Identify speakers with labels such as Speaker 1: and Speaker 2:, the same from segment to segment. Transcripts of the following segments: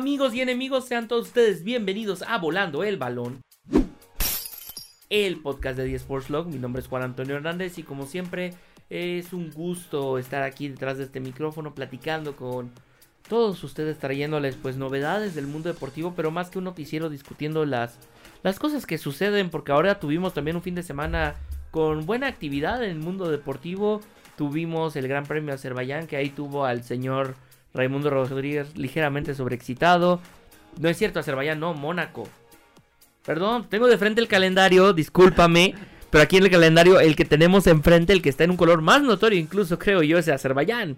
Speaker 1: Amigos y enemigos, sean todos ustedes bienvenidos a Volando el Balón, el podcast de 10 Sports Log. Mi nombre es Juan Antonio Hernández y como siempre es un gusto estar aquí detrás de este micrófono platicando con todos ustedes trayéndoles pues novedades del mundo deportivo, pero más que un noticiero discutiendo las, las cosas que suceden, porque ahora tuvimos también un fin de semana con buena actividad en el mundo deportivo. Tuvimos el Gran Premio Azerbaiyán, que ahí tuvo al señor Raimundo Rodríguez ligeramente sobreexcitado. No es cierto, Azerbaiyán, no, Mónaco. Perdón, tengo de frente el calendario, discúlpame. Pero aquí en el calendario, el que tenemos enfrente, el que está en un color más notorio, incluso creo yo, es Azerbaiyán.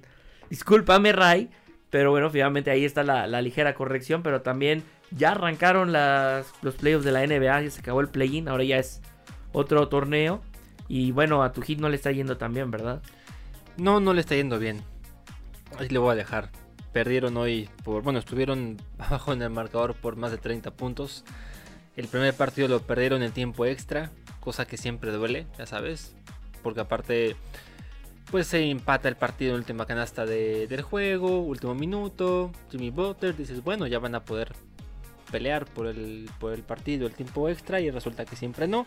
Speaker 1: Discúlpame, Ray. Pero bueno, finalmente ahí está la, ligera corrección. Pero también ya arrancaron las, los playoffs de la NBA. Ya se acabó el play-in. Ahora ya es otro torneo. Y bueno, a tu hit no le está yendo tan bien, ¿verdad?
Speaker 2: No, no le está yendo bien. Ahí le voy a dejar. Perdieron hoy por. Bueno, estuvieron abajo en el marcador por más de 30 puntos. El primer partido lo perdieron en tiempo extra. Cosa que siempre duele, ya sabes. Porque aparte pues se empata el partido en última canasta del juego, último minuto, Jimmy Butler, dices, bueno, ya van a poder pelear por el, por el partido, el tiempo extra, y resulta que siempre no.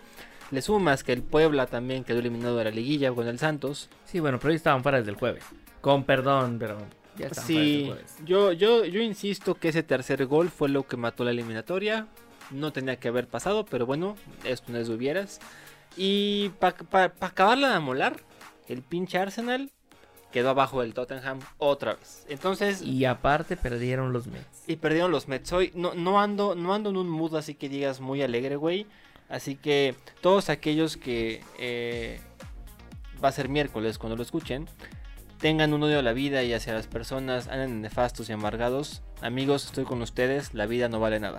Speaker 2: Le sumas que el Puebla también quedó eliminado de la liguilla con el Santos.
Speaker 1: Sí, bueno, pero hoy estaban fuera desde el jueves. Con perdón, pero
Speaker 2: ya sí, Yo, yo, yo insisto que ese tercer gol fue lo que mató la eliminatoria. No tenía que haber pasado, pero bueno, esto no es hubieras. Y para acabarla de amolar, el pinche Arsenal quedó abajo del Tottenham otra vez. Entonces.
Speaker 1: Y aparte perdieron los Mets.
Speaker 2: Y perdieron los Mets. Hoy no, no, ando, no ando en un mood así que digas muy alegre, güey. Así que todos aquellos que eh, va a ser miércoles cuando lo escuchen, tengan un odio a la vida y hacia las personas, anden nefastos y amargados. Amigos, estoy con ustedes, la vida no vale nada.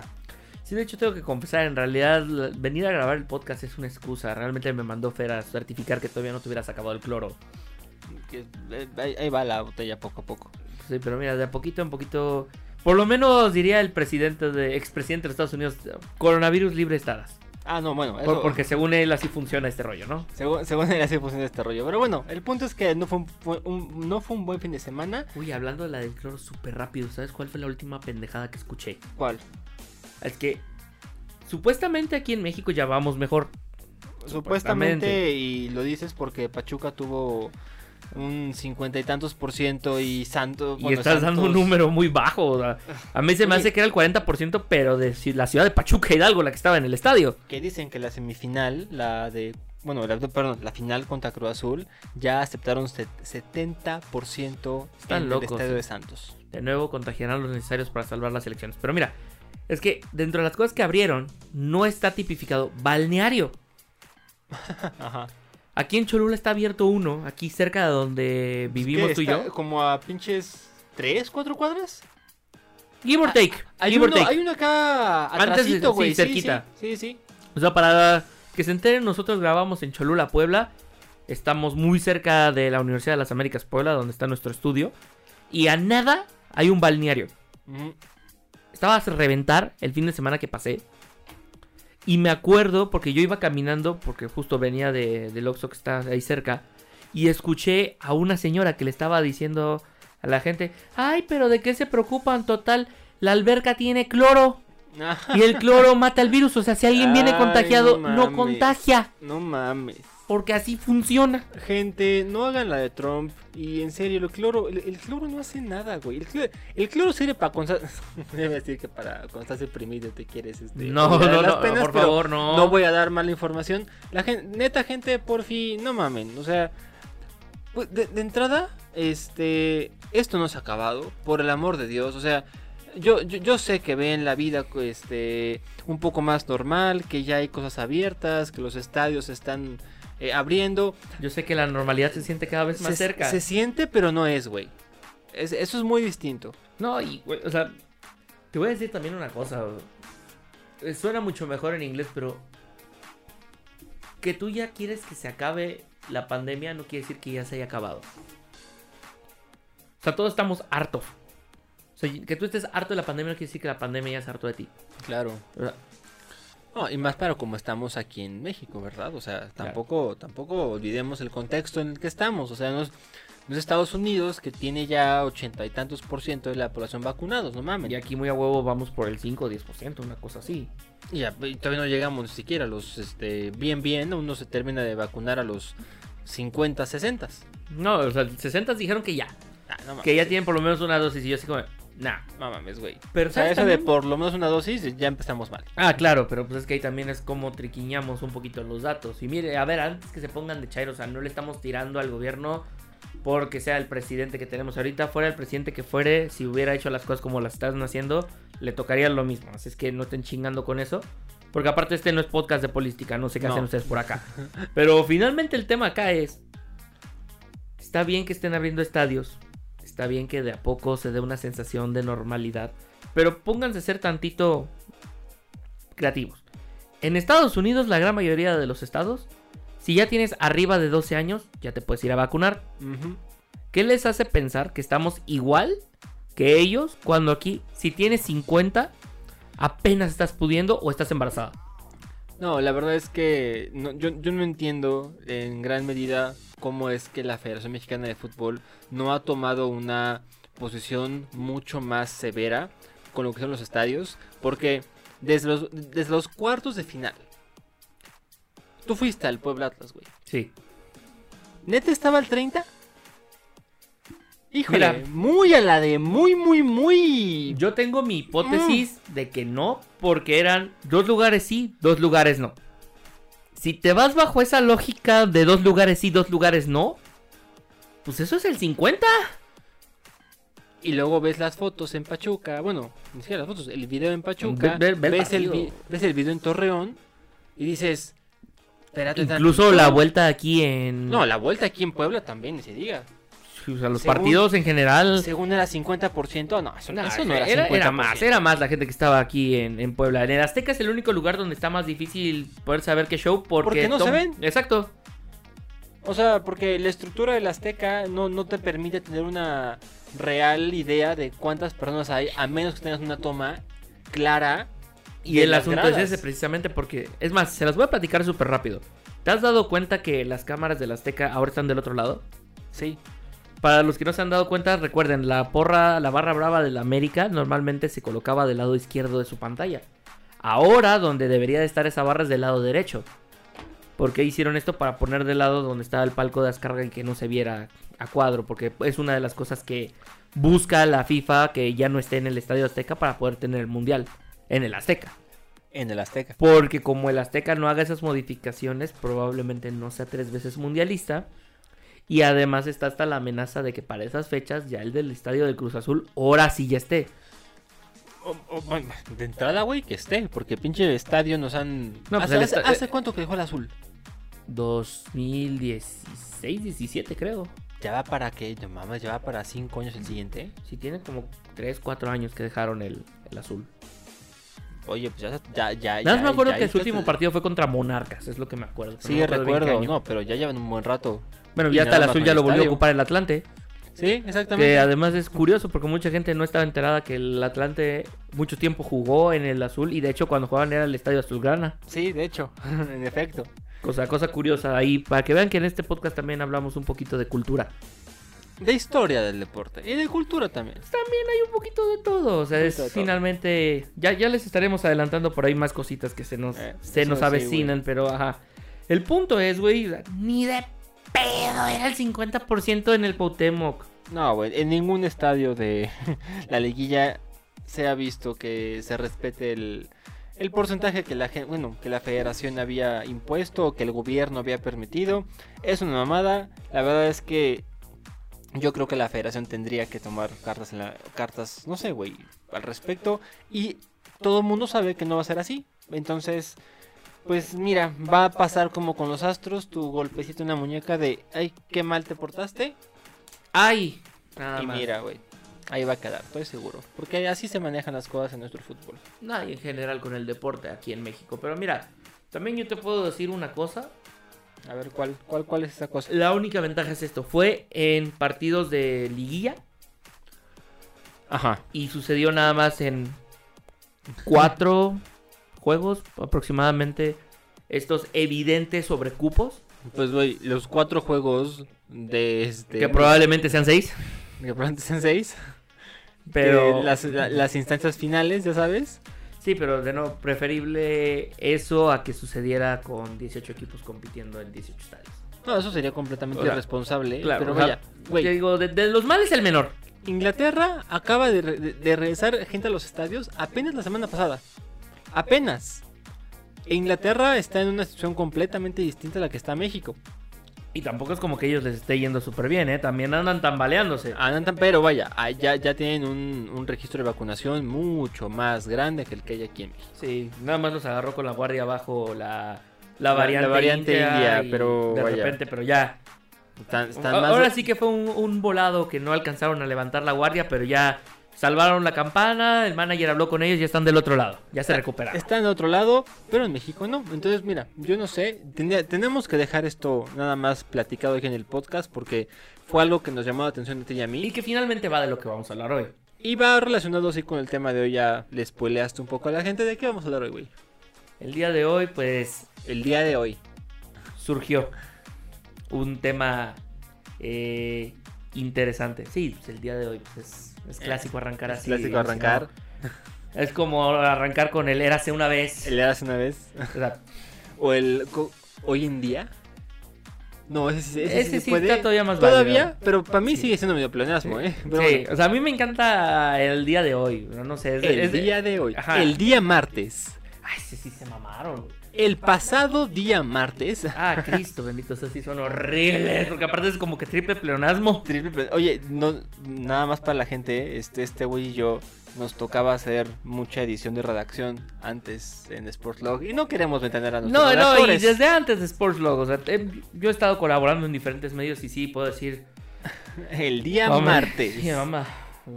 Speaker 1: Sí, de hecho tengo que confesar, en realidad venir a grabar el podcast es una excusa. Realmente me mandó Fer a certificar que todavía no te hubieras acabado el cloro.
Speaker 2: Eh, ahí, va la botella poco a poco.
Speaker 1: Sí, pero mira, de a poquito en poquito... Por lo menos diría el presidente de expresidente de Estados Unidos, coronavirus libre estadas.
Speaker 2: Ah, no, bueno.
Speaker 1: porque según él así funciona este rollo, ¿no?
Speaker 2: Según, él así funciona este rollo. Pero bueno, el punto es que no fue un, no fue un buen fin de semana.
Speaker 1: Uy, hablando de la del cloro súper rápido, ¿sabes cuál fue la última pendejada que escuché?
Speaker 2: ¿Cuál?
Speaker 1: Es que supuestamente aquí en México ya vamos mejor.
Speaker 2: Supuestamente, y lo dices porque Pachuca tuvo un cincuenta y tantos por ciento y Santos.
Speaker 1: Y estás dando un número muy bajo. a mí se me hace que era el 40 por ciento, pero de la ciudad de Pachuca Hidalgo, la que estaba en el estadio.
Speaker 2: Que dicen que la semifinal, la de. Bueno, la, perdón, la final contra Cruz Azul, ya aceptaron 70%
Speaker 1: Están en locos,
Speaker 2: el estadio de Santos.
Speaker 1: De nuevo contagiarán los necesarios para salvar las elecciones. Pero mira, es que dentro de las cosas que abrieron, no está tipificado balneario. Ajá. Aquí en Cholula está abierto uno, aquí cerca de donde vivimos tú y yo.
Speaker 2: Como a pinches 3, 4 cuadras.
Speaker 1: Give or ah, take.
Speaker 2: hay, uno, hay uno acá atrásito, güey.
Speaker 1: Sí, cerquita.
Speaker 2: Sí, sí,
Speaker 1: O sea, para que se enteren, nosotros grabamos en Cholula, Puebla. Estamos muy cerca de la Universidad de las Américas Puebla, donde está nuestro estudio. Y a nada hay un balneario. Estaba a reventar el fin de semana que pasé. Y me acuerdo, porque yo iba caminando, porque justo venía de, del Oxxo que está ahí cerca. Y escuché a una señora que le estaba diciendo a la gente, ay, pero ¿de qué se preocupan? Total, la alberca tiene cloro. y el cloro mata el virus. O sea, si alguien viene contagiado, no contagia.
Speaker 2: No mames
Speaker 1: porque así funciona.
Speaker 2: Gente, no hagan la de Trump. Y en serio, el cloro, el, cloro no hace nada, güey. El cloro, sirve para cuando Debe decir que para cuando estás deprimido te quieres. Este,
Speaker 1: no, no, no, por favor, no.
Speaker 2: No voy a dar mala información. La gente, neta, gente, por fin, no mamen. O sea, pues, de, entrada, este, esto no se ha acabado. Por el amor de Dios, o sea. Yo, yo, yo, sé que ven la vida este, un poco más normal, que ya hay cosas abiertas, que los estadios están eh, abriendo.
Speaker 1: Yo sé que la normalidad se siente cada vez más cerca.
Speaker 2: Se siente, pero no es, güey. eso es muy distinto.
Speaker 1: No, y, güey, o sea, te voy a decir también una cosa. Eh, suena mucho mejor en inglés, pero que tú ya quieres que se acabe la pandemia no quiere decir que ya se haya acabado. O sea, todos estamos hartos. O sea, que tú estés harto de la pandemia no quiere decir que la pandemia ya es harto de ti.
Speaker 2: Claro. O sea, no, y más para como estamos aquí en México, ¿verdad? O sea, tampoco, tampoco olvidemos el contexto en el que estamos. O sea, no Los Estados Unidos, que tiene ya ochenta y tantos por ciento de la población vacunados, no mames.
Speaker 1: Y aquí muy a huevo vamos por el 5 o 10%, una cosa así.
Speaker 2: Y ya, y todavía no llegamos ni siquiera a los, este, bien, bien, uno se termina de vacunar a los 50, 60.
Speaker 1: No, o sea, 60 dijeron que ya.
Speaker 2: Ah, no.
Speaker 1: Que ya tienen por lo menos una dosis y yo así como, nah.
Speaker 2: No mames, güey.
Speaker 1: Pero
Speaker 2: O sea,
Speaker 1: ¿sabes
Speaker 2: eso de por lo menos una dosis, ya empezamos mal.
Speaker 1: Ah, claro, pero pues es que ahí también es como triquiñamos un poquito los datos. Y mire, a ver, antes que se pongan de chairo, o sea, no le estamos tirando al gobierno porque sea el presidente que tenemos ahorita. Fuera el presidente que fuere, si hubiera hecho las cosas como las están haciendo, le tocaría lo mismo. Así es que no estén chingando con eso. Porque aparte este no es podcast de política, no sé qué
Speaker 2: No.
Speaker 1: hacen ustedes por acá. Pero finalmente el tema acá es, está bien que estén abriendo estadios, está bien que de a poco se dé una sensación de normalidad, pero pónganse a ser tantito creativos. En Estados Unidos, la gran mayoría de los estados, si ya tienes arriba de 12 años, ya te puedes ir a vacunar. ¿Qué les hace pensar que estamos igual que ellos cuando aquí, si tienes 50, apenas estás pudiendo o estás embarazada?
Speaker 2: No, la verdad es que no- yo, yo no entiendo en gran medida cómo es que la Federación Mexicana de Fútbol no ha tomado una posición mucho más severa con lo que son los estadios, porque desde los, desde los cuartos de final, tú fuiste al Puebla Atlas, güey.
Speaker 1: Sí.
Speaker 2: ¿Neta estaba al 30? Híjole,
Speaker 1: Mira.
Speaker 2: muy a la de muy, muy, muy...
Speaker 1: Yo tengo mi hipótesis de que no, porque eran dos lugares sí, dos lugares no. Si te vas bajo esa lógica de dos lugares sí, dos lugares no, pues eso es el 50.
Speaker 2: Y luego ves las fotos en Pachuca, bueno, ni siquiera las fotos, el video en Pachuca,
Speaker 1: Ve- ve- ve el
Speaker 2: ves, el
Speaker 1: partido.
Speaker 2: vi- ves el video en Torreón y dices, espérate
Speaker 1: Incluso
Speaker 2: tantito".
Speaker 1: la vuelta aquí en...
Speaker 2: No, la vuelta aquí en Puebla también, ni se diga.
Speaker 1: O sea, los
Speaker 2: según-
Speaker 1: partidos en general...
Speaker 2: Según era 50%, no, eso,
Speaker 1: No,
Speaker 2: eso no era 50%.
Speaker 1: era, era más, era más la gente que estaba aquí en, en Puebla. En el Azteca es el único lugar donde está más difícil poder saber qué show porque...
Speaker 2: Porque no se ven.
Speaker 1: Exacto.
Speaker 2: O sea, porque la estructura del Azteca no, no te permite tener una real idea de cuántas personas hay, a menos que tengas una toma clara.
Speaker 1: Y el asunto
Speaker 2: gradas.
Speaker 1: es ese precisamente porque... Es más, se las voy a platicar súper rápido. ¿Te has dado cuenta que las cámaras del Azteca ahora están del otro lado?
Speaker 2: Sí,
Speaker 1: Para los que no se han dado cuenta, recuerden, la porra, la barra brava del América normalmente se colocaba del lado izquierdo de su pantalla. Ahora, donde debería de estar esa barra es del lado derecho. ¿Por qué hicieron esto? Para poner del lado donde estaba el palco de descarga y que no se viera a cuadro. Porque es una de las cosas que busca la FIFA que ya no esté en el Estadio Azteca para poder tener el Mundial en el Azteca.
Speaker 2: en el Azteca.
Speaker 1: Porque como el Azteca no haga esas modificaciones, probablemente no sea tres veces mundialista. Y además está hasta la amenaza de que para esas fechas ya el del estadio del Cruz Azul ahora sí ya esté.
Speaker 2: De entrada, güey, que esté, porque pinche estadio nos han...
Speaker 1: No, pues
Speaker 2: ¿Hace, hace cuánto que dejó el azul?
Speaker 1: 2016, 17 creo.
Speaker 2: Ya va para qué, no mames, ya va para 5 años el siguiente.
Speaker 1: Sí, tiene como 3, 4 años que dejaron el, el azul.
Speaker 2: Oye, pues ya, ya, ya.
Speaker 1: Nada más
Speaker 2: ya-
Speaker 1: me acuerdo
Speaker 2: ya
Speaker 1: que su último partido fue contra Monarcas, es lo que me acuerdo.
Speaker 2: Sí,
Speaker 1: no me acuerdo
Speaker 2: recuerdo, no, pero ya llevan un buen rato.
Speaker 1: Bueno, ya hasta el azul ya lo volvió a ocupar el Atlante.
Speaker 2: Sí, exactamente.
Speaker 1: Que además es curioso porque mucha gente no estaba enterada que el Atlante mucho tiempo jugó en el azul y de hecho cuando jugaban era el estadio azulgrana.
Speaker 2: Sí, de hecho, en efecto.
Speaker 1: Cosa, cosa curiosa ahí, para que vean que en este podcast también hablamos un poquito de cultura.
Speaker 2: De historia del deporte y de cultura también.
Speaker 1: También hay un poquito de todo, o sea, es
Speaker 2: todo.
Speaker 1: finalmente, ya, ya les estaremos adelantando por ahí más cositas que se nos,
Speaker 2: Eh,
Speaker 1: se nos
Speaker 2: sí,
Speaker 1: avecinan, pero ajá. El punto es, güey, ni de era el 50% en el Cuauhtémoc.
Speaker 2: No, güey, en ningún estadio de la liguilla se ha visto que se respete el, porcentaje que la que la federación había impuesto o que el gobierno había permitido. Es una mamada. La verdad es que yo creo que la federación tendría que tomar cartas, no sé, güey, al respecto y todo el mundo sabe que no va a ser así. Entonces, pues mira, va a pasar como con los Astros, tu golpecito en la muñeca de, ay, qué mal te portaste.
Speaker 1: Ay, nada
Speaker 2: y
Speaker 1: más.
Speaker 2: mira, güey. Ahí va a quedar, estoy seguro. Porque así se manejan las cosas en nuestro fútbol.
Speaker 1: Nada, y en general con el deporte aquí en México. Pero mira, también yo te puedo decir una cosa.
Speaker 2: A ver, ¿cuál, cuál, cuál es esa cosa?
Speaker 1: La única ventaja es esto. Fue en partidos de liguilla
Speaker 2: Ajá.
Speaker 1: y sucedió nada más en cuatro juegos aproximadamente. Estos evidentes sobrecupos.
Speaker 2: Pues, güey, los cuatro juegos de este.
Speaker 1: Que probablemente sean seis.
Speaker 2: Que probablemente sean seis.
Speaker 1: Pero.
Speaker 2: Las, la- las instancias finales, ya sabes.
Speaker 1: Sí, pero de nuevo, preferible eso a que sucediera con 18 equipos compitiendo en 18 estadios.
Speaker 2: No, eso sería completamente
Speaker 1: O sea,
Speaker 2: irresponsable.
Speaker 1: Claro,
Speaker 2: pero vaya, güey.
Speaker 1: Te digo, de, de los males el menor.
Speaker 2: Inglaterra acaba de, re- de regresar gente a los estadios apenas la semana pasada. Apenas. Inglaterra está en una situación completamente distinta a la que está México.
Speaker 1: Y tampoco es como que ellos les esté yendo súper bien, ¿eh? También andan tambaleándose.
Speaker 2: Andan tan- pero vaya, ya, ya tienen un, un registro de vacunación mucho más grande que el que hay aquí en México.
Speaker 1: Sí, nada más los agarró con la guardia abajo la,
Speaker 2: La-
Speaker 1: variante,
Speaker 2: la variante india, pero
Speaker 1: de
Speaker 2: vaya.
Speaker 1: repente, pero ya.
Speaker 2: Están, están
Speaker 1: A-
Speaker 2: más-
Speaker 1: Ahora sí que fue un, un volado que no alcanzaron a levantar la guardia, pero ya salvaron la campana, el manager habló con ellos y están del otro lado, ya se recuperaron.
Speaker 2: Están de otro lado, pero en México no. Entonces, mira, yo no sé. tenemos que dejar esto nada más platicado aquí en el podcast porque fue algo que nos llamó la atención de ti y a
Speaker 1: Y
Speaker 2: mí.
Speaker 1: que finalmente va de lo que vamos a hablar hoy.
Speaker 2: Y va relacionado así con el tema de hoy. Ya le spoileaste un poco a la gente. ¿De qué vamos a hablar hoy, güey?
Speaker 1: El día de hoy, pues,
Speaker 2: El día de hoy.
Speaker 1: surgió un tema eh, interesante. Sí, pues, el día de hoy pues, es, es clásico arrancar
Speaker 2: Es
Speaker 1: así.
Speaker 2: clásico arrancar.
Speaker 1: ¿no? Es como arrancar con el érase una vez.
Speaker 2: El hace una vez.
Speaker 1: O sea,
Speaker 2: O el hoy en día. No, ese, sí- ese,
Speaker 1: ese
Speaker 2: sí puede.
Speaker 1: está todavía más
Speaker 2: Todavía,
Speaker 1: válido.
Speaker 2: pero para mí
Speaker 1: Sí.
Speaker 2: sigue siendo medio pleonasmo, ¿eh? Pero
Speaker 1: Sí,
Speaker 2: bueno.
Speaker 1: o sea, a mí me encanta el día de hoy. No, no sé, es,
Speaker 2: el
Speaker 1: es
Speaker 2: día de hoy.
Speaker 1: Ajá.
Speaker 2: El día martes.
Speaker 1: Ay, sí, sí, se mamaron.
Speaker 2: El pasado día martes.
Speaker 1: Ah, Cristo bendito, esos sí son horribles. Porque aparte es como que triple pleonasmo.
Speaker 2: Triple ple- Oye, no, nada más para la gente, este este güey y yo nos tocaba hacer mucha edición de redacción antes en Sportlog y no queremos ventanear a nuestros
Speaker 1: No, no, y
Speaker 2: redactores.
Speaker 1: desde antes de Sports Log. O sea, he- yo he estado colaborando en diferentes medios y sí, puedo decir.
Speaker 2: El día
Speaker 1: Hombre,
Speaker 2: martes.
Speaker 1: Sí, mamá.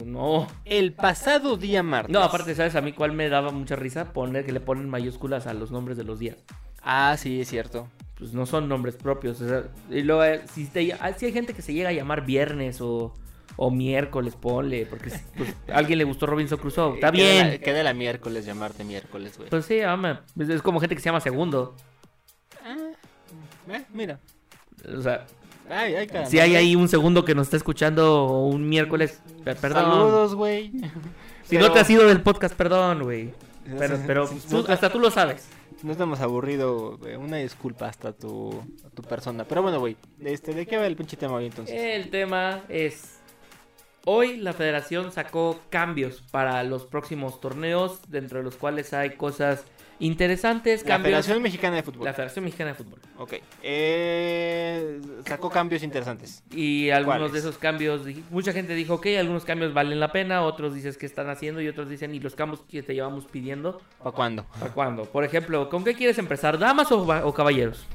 Speaker 1: No.
Speaker 2: El pasado día martes.
Speaker 1: No, aparte, ¿sabes a mí cuál me daba mucha risa? Poner que le ponen mayúsculas a los nombres de los días.
Speaker 2: Ah, sí, es cierto.
Speaker 1: Pues no son nombres propios. o sea, y luego, eh, si, te- ah, si hay gente que se llega a llamar viernes o, o miércoles, ponle. Porque pues, a alguien le gustó Robinson Crusoe. Está
Speaker 2: Queda la-
Speaker 1: bien.
Speaker 2: Queda la miércoles llamarte miércoles, güey.
Speaker 1: Pues sí, ama. Es, es como gente que se llama segundo.
Speaker 2: Ah, eh, mira.
Speaker 1: O sea,
Speaker 2: Ay, ay, caramba.
Speaker 1: si hay ahí un segundo que nos está escuchando un miércoles, per- perdón.
Speaker 2: Saludos, güey.
Speaker 1: Si no te has ido del podcast, perdón, güey. Pero, pero
Speaker 2: Sí,
Speaker 1: tú-
Speaker 2: sí.
Speaker 1: hasta tú lo sabes.
Speaker 2: No estamos aburrido, güey. Una disculpa hasta tu, a tu persona. Pero bueno, güey. Este, ¿De qué va el pinche tema hoy entonces?
Speaker 1: El tema es. Hoy la federación sacó cambios para los próximos torneos, dentro de los cuales hay cosas interesantes.
Speaker 2: la
Speaker 1: Cambios.
Speaker 2: Federación Mexicana de Fútbol.
Speaker 1: La Federación Mexicana de Fútbol.
Speaker 2: Ok. Eh, sacó cambios interesantes.
Speaker 1: Y algunos de esos cambios, mucha gente dijo, ok, algunos cambios valen la pena, otros dices que están haciendo y otros dicen, ¿y los cambios que te llevamos pidiendo?
Speaker 2: ¿Para cuándo?
Speaker 1: ¿Para cuándo? Por ejemplo, ¿con qué quieres empezar? ¿Damas o caballeros?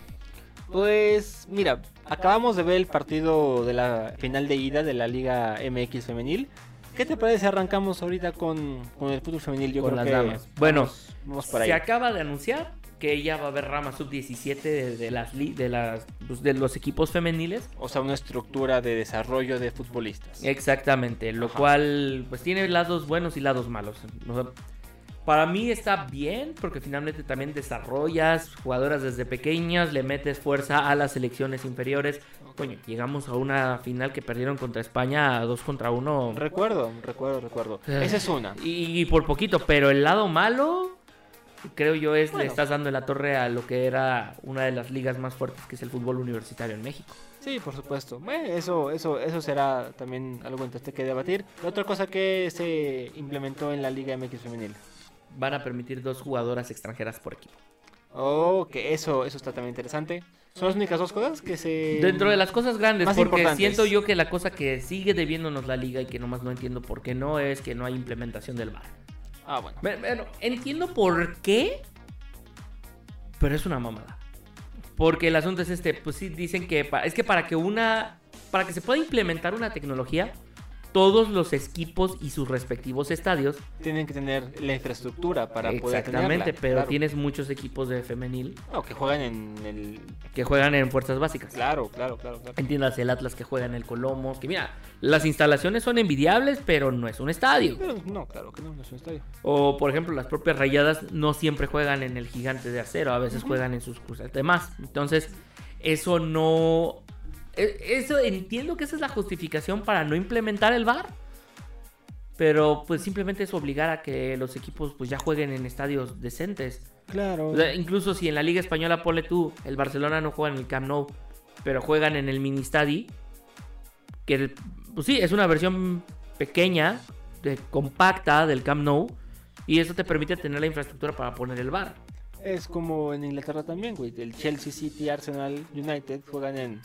Speaker 2: Pues, mira, acabamos de ver el partido de la final de ida de la Liga MX Femenil. ¿Qué te parece? Arrancamos ahorita con, con el fútbol femenil. Yo
Speaker 1: Con
Speaker 2: creo
Speaker 1: las
Speaker 2: que
Speaker 1: damas. Bueno,
Speaker 2: vamos, vamos por ahí.
Speaker 1: Se acaba de anunciar que ya va a haber rama sub-17 de, de las, de, las, pues, de los equipos femeniles.
Speaker 2: O sea, una estructura de desarrollo de futbolistas.
Speaker 1: Exactamente, lo
Speaker 2: Ajá.
Speaker 1: cual pues tiene lados buenos y lados malos. O sea, para mí está bien porque finalmente también desarrollas jugadoras desde pequeñas, le metes fuerza a las selecciones inferiores. Coño, llegamos a una final que perdieron contra España a 2 contra 1.
Speaker 2: Recuerdo, recuerdo, recuerdo.
Speaker 1: Ah.
Speaker 2: Esa es una.
Speaker 1: Y, y por poquito, pero el lado malo, creo yo, es le estás dando en la torre a lo que era una de las ligas más fuertes, que es el fútbol universitario en México.
Speaker 2: Sí, por supuesto. Bueno, eso, eso, eso será también algo interesante que debatir. La otra cosa que se implementó en la Liga MX Femenil.
Speaker 1: Van a permitir dos jugadoras extranjeras por equipo.
Speaker 2: Oh, que eso, eso está también interesante. Son las únicas dos cosas que se...
Speaker 1: Dentro de las cosas grandes,
Speaker 2: más
Speaker 1: porque siento yo que la cosa que sigue debiéndonos la liga y que nomás no entiendo por qué no es que no hay implementación del VAR.
Speaker 2: Ah, bueno.
Speaker 1: Bueno, bueno, entiendo por qué, pero es una mamada. Porque el asunto es este, pues sí dicen que pa- es que para que una para que se pueda implementar una tecnología, todos los equipos y sus respectivos estadios,
Speaker 2: Tienen que tener la infraestructura para poder
Speaker 1: exactamente, pero
Speaker 2: claro.
Speaker 1: tienes muchos equipos de femenil
Speaker 2: No, que juegan en el...
Speaker 1: que juegan en fuerzas básicas.
Speaker 2: Claro, claro, claro, claro.
Speaker 1: Entiendas el Atlas que juega en el Colomos, que mira, las instalaciones son envidiables, pero no es un estadio.
Speaker 2: Pero no, claro que no, no es un estadio.
Speaker 1: O, por ejemplo, las propias rayadas no siempre juegan en el gigante de acero, a veces juegan en sus cruces demás. Entonces, eso no... e- Eso entiendo que esa es la justificación para no implementar el VAR. Pero pues simplemente es obligar a que los equipos pues ya jueguen en estadios decentes.
Speaker 2: Claro.
Speaker 1: O sea, incluso si en la Liga Española, ponle tú, el Barcelona no juega en el Camp Nou, pero juegan en el Mini Stadi, que el- pues sí, es una versión pequeña, de- compacta del Camp Nou, y eso te permite tener la infraestructura para poner el bar.
Speaker 2: Es como en Inglaterra también, güey. El Chelsea City, Arsenal, United juegan en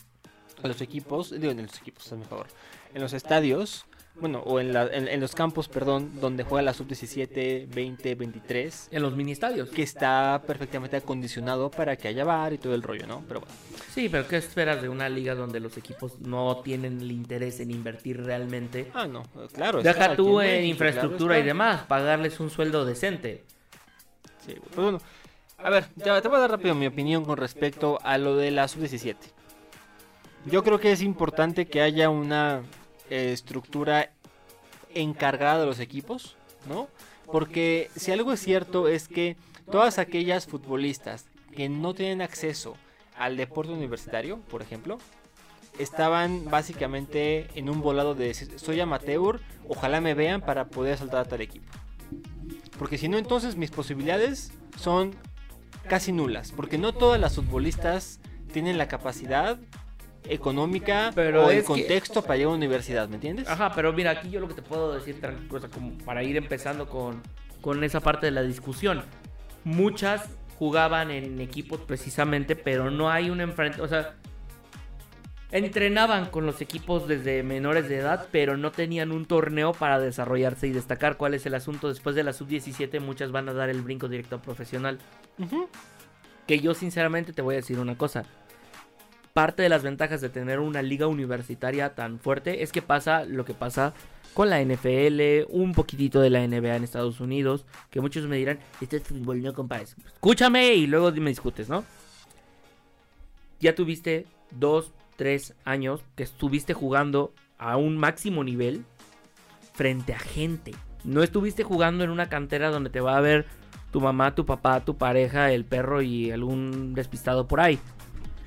Speaker 2: los equipos, digo en los equipos, a favor, en los estadios, bueno, o en, la- en- en los campos, perdón, donde juega la sub-17, 20, 23,
Speaker 1: En los mini estadios.
Speaker 2: que está perfectamente acondicionado para que haya bar y todo el rollo, ¿no? Pero bueno,
Speaker 1: Sí, pero ¿qué esperas de una liga donde los equipos no tienen el interés en invertir realmente?
Speaker 2: ah, no, claro.
Speaker 1: Deja tú en
Speaker 2: México,
Speaker 1: infraestructura
Speaker 2: claro
Speaker 1: y demás, pagarles un sueldo decente.
Speaker 2: Sí. Pues bueno, a ver, ya te voy a dar rápido mi opinión con respecto a lo de la sub-17. Yo creo que es importante que haya una eh, estructura encargada de los equipos, ¿no? Porque si algo es cierto es que todas aquellas futbolistas que no tienen acceso al deporte universitario, por ejemplo, estaban básicamente en un volado de decir, soy amateur, ojalá me vean para poder saltar a tal equipo. Porque si no, entonces mis posibilidades son casi nulas. Porque no todas las futbolistas tienen la capacidad económica
Speaker 1: Pero
Speaker 2: o el
Speaker 1: que-
Speaker 2: contexto para llegar a la universidad, ¿me entiendes?
Speaker 1: Ajá, pero mira, aquí yo lo que te puedo decir, como para ir empezando con, con esa parte de la discusión. Muchas jugaban en equipos precisamente, pero no hay un enfrente, o sea, entrenaban con los equipos desde menores de edad, pero no tenían un torneo para desarrollarse y destacar cuál es el asunto. Después de la sub-17, muchas van a dar el brinco directo a profesional. Que yo sinceramente te voy a decir una cosa. Parte de las ventajas de tener una liga universitaria tan fuerte es que pasa lo que pasa con la NFL, un poquitito de la NBA en Estados Unidos, que muchos me dirán, este es fútbol, no compares. Escúchame y luego me discutes, ¿no? Ya tuviste dos, tres años que estuviste jugando a un máximo nivel frente a gente. No estuviste jugando en una cantera donde te va a ver tu mamá, tu papá, tu pareja, el perro y algún despistado por ahí.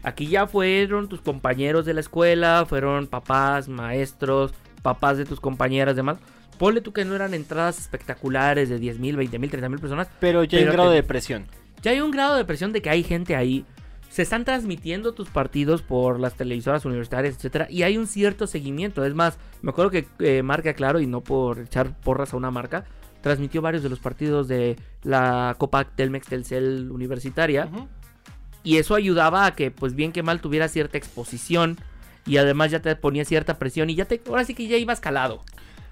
Speaker 1: Aquí ya fueron tus compañeros de la escuela, fueron papás, maestros, papás de tus compañeras, demás. Ponle tú que no eran entradas espectaculares de 10 mil, 20 mil, 30 mil personas.
Speaker 2: Pero ya hay un grado de presión.
Speaker 1: Ya hay un grado de presión de que hay gente ahí. Se están transmitiendo tus partidos por las televisoras universitarias, etcétera, y hay un cierto seguimiento. Es más, me acuerdo que eh, Marca Claro, y no por echar porras a una marca, transmitió varios de los partidos de la Copa Telmex Telcel Universitaria.
Speaker 2: Ujú.
Speaker 1: Y eso ayudaba a que, pues bien que mal, tuviera cierta exposición. Y además ya te ponía cierta presión. Y ya te. Ahora sí que ya ibas calado.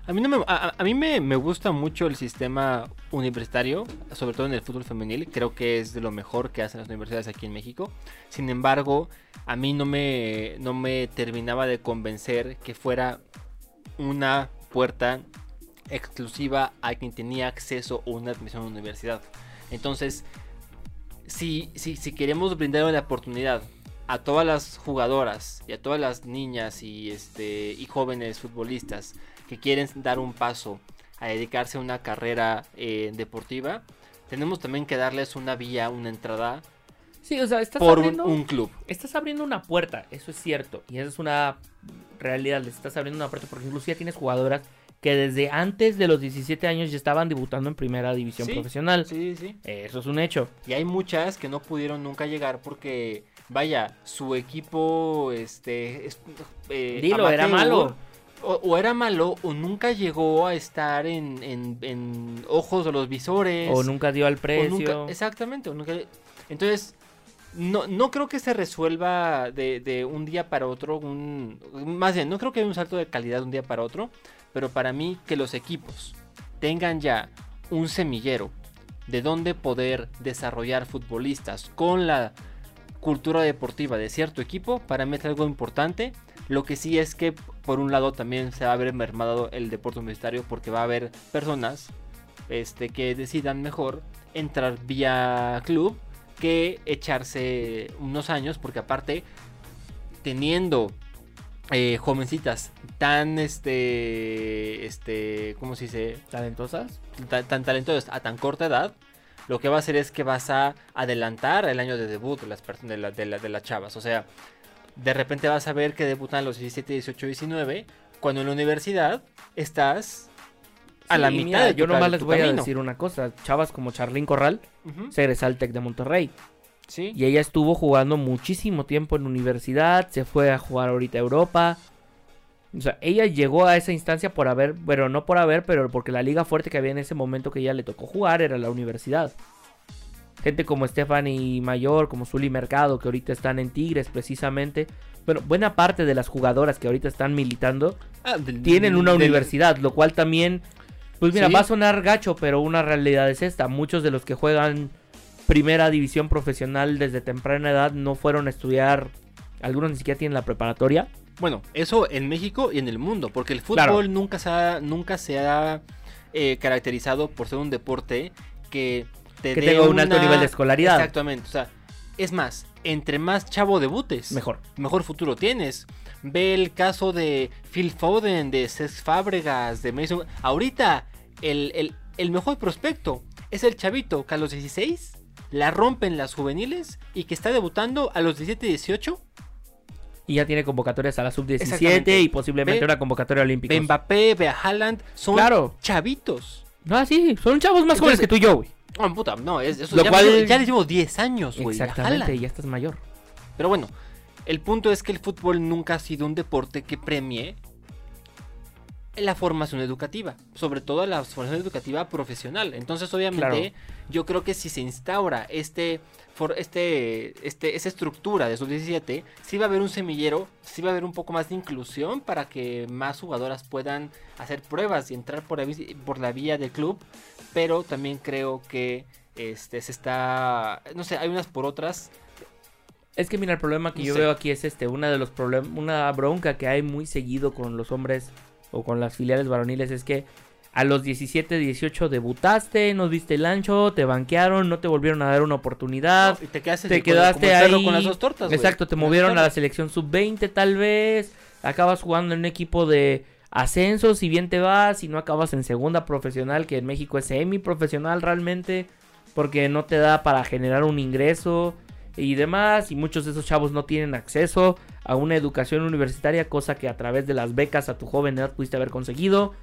Speaker 2: A mí, no me, a, mí me, me gusta mucho el sistema universitario, sobre todo en el fútbol femenil. Creo que es de lo mejor que hacen las universidades aquí en México. Sin embargo, a mí no me, no me terminaba de convencer que fuera una puerta exclusiva a quien tenía acceso a una admisión a una universidad. Entonces, si, si, si queremos brindarle la oportunidad a todas las jugadoras y a todas las niñas y, este, y jóvenes futbolistas que quieren dar un paso a dedicarse a una carrera eh, deportiva, tenemos también que darles una vía, una entrada
Speaker 1: Sí, o sea, estás
Speaker 2: por un,
Speaker 1: abriendo.
Speaker 2: un club.
Speaker 1: Estás abriendo una puerta, eso es cierto. Y eso es una realidad. Les estás abriendo una puerta. Porque incluso ya tienes jugadoras que desde antes de los 17 años ya estaban debutando en primera división
Speaker 2: Sí,
Speaker 1: profesional.
Speaker 2: Sí, sí.
Speaker 1: Eso es un hecho.
Speaker 2: Y hay muchas que no pudieron nunca llegar porque, vaya, su equipo, este, es- eh,
Speaker 1: Dilo, era malo.
Speaker 2: O, o era malo o nunca llegó a estar en, en- en ojos de los visores.
Speaker 1: O nunca dio al
Speaker 2: o
Speaker 1: precio.
Speaker 2: nunca- exactamente. o nunca- entonces, no, no creo que se resuelva de, de un día para otro. Un, más bien, no creo que haya un salto de calidad de un día para otro. Pero para mí, que los equipos tengan ya un semillero de donde poder desarrollar futbolistas con la cultura deportiva de cierto equipo, para mí es algo importante. Lo que sí es que, por un lado, también se va a ver mermado el deporte universitario porque va a haber personas este, que decidan mejor entrar vía club que echarse unos años, porque aparte, teniendo eh, jovencitas tan, este, este, ¿cómo se dice?
Speaker 1: Talentosas.
Speaker 2: Tan, tan talentosas a tan corta edad, lo que va a hacer es que vas a adelantar el año de debut de las, de, la, de, de las chavas. O sea, de repente vas a ver que debutan a los 17, 18, 19, cuando en la universidad estás a la mitad.
Speaker 1: Mira, yo nomás les voy a decir una cosa. Chavas como Charlín Corral se egresó al Tec de Monterrey.
Speaker 2: Sí.
Speaker 1: Y ella estuvo jugando muchísimo tiempo en universidad, se fue a jugar ahorita a Europa. O sea, ella llegó a esa instancia por haber, pero no por haber, pero porque la liga fuerte que había en ese momento que ella le tocó jugar era la universidad. Gente como Stephanie Mayor, como Zully Mercado, que ahorita están en Tigres precisamente. Bueno, buena parte de las jugadoras que ahorita están militando
Speaker 2: Ah, del-
Speaker 1: tienen una
Speaker 2: del-
Speaker 1: universidad, lo cual también, pues mira,
Speaker 2: Sí.
Speaker 1: va a sonar gacho, pero una realidad es esta. Muchos de los que juegan primera división profesional desde temprana edad no fueron a estudiar, algunos ni siquiera tienen la preparatoria.
Speaker 2: Bueno, eso en México y en el mundo, porque el fútbol
Speaker 1: Claro.
Speaker 2: nunca se ha, nunca se ha eh, caracterizado por ser un deporte que te
Speaker 1: Que
Speaker 2: dé
Speaker 1: tenga un alto nivel de escolaridad.
Speaker 2: Exactamente, o sea, es más, entre más chavo debutes,
Speaker 1: Mejor.
Speaker 2: mejor futuro tienes. Ve el caso de Phil Foden, de Cesc Fábregas, de Mason. Ahorita, el, el- el mejor prospecto es el chavito que a los 16 la rompen las juveniles y que está debutando a los 17, 18.
Speaker 1: Y ya tiene convocatorias a la sub-17
Speaker 2: Exactamente.
Speaker 1: y posiblemente
Speaker 2: Ve-
Speaker 1: una convocatoria olímpica.
Speaker 2: Mbappé, ve a Haaland, son
Speaker 1: Claro.
Speaker 2: chavitos.
Speaker 1: No, sí, son chavos más jóvenes que tú y yo, güey.
Speaker 2: Oh, puta, no, es, eso
Speaker 1: Lo
Speaker 2: ya,
Speaker 1: cual-
Speaker 2: ya- ya les llevo 10 años, güey.
Speaker 1: Exactamente, ya estás mayor.
Speaker 2: Pero bueno, el punto es que el fútbol nunca ha sido un deporte que premie la formación educativa, sobre todo la formación educativa profesional. Entonces, obviamente, yo creo que si se instaura este, for- este, este, esa estructura de sub-17, sí va a haber un semillero, sí va a haber un poco más de inclusión para que más jugadoras puedan hacer pruebas y entrar por la, vi- por la vía del club, pero también creo que este, se está, no sé, hay unas por otras
Speaker 1: Es que mira, el problema que
Speaker 2: No
Speaker 1: yo
Speaker 2: sé.
Speaker 1: veo aquí es este, una de los problemas, una bronca que hay muy seguido con los hombres o con las filiales varoniles es que a los 17, 18 debutaste, no diste el ancho, te banquearon, no te volvieron a dar una oportunidad.
Speaker 2: Y te quedaste,
Speaker 1: te
Speaker 2: como- como
Speaker 1: ahí.
Speaker 2: con las dos tortas.
Speaker 1: Exacto, te movieron a la selección sub-20 tal vez. Acabas jugando en un equipo de ascenso, si bien te vas, y no acabas en segunda profesional, que en México es semi-profesional realmente, porque no te da para generar un ingreso y demás, y muchos de esos chavos no tienen acceso a una educación universitaria, cosa que a través de las becas a tu joven edad pudiste haber conseguido.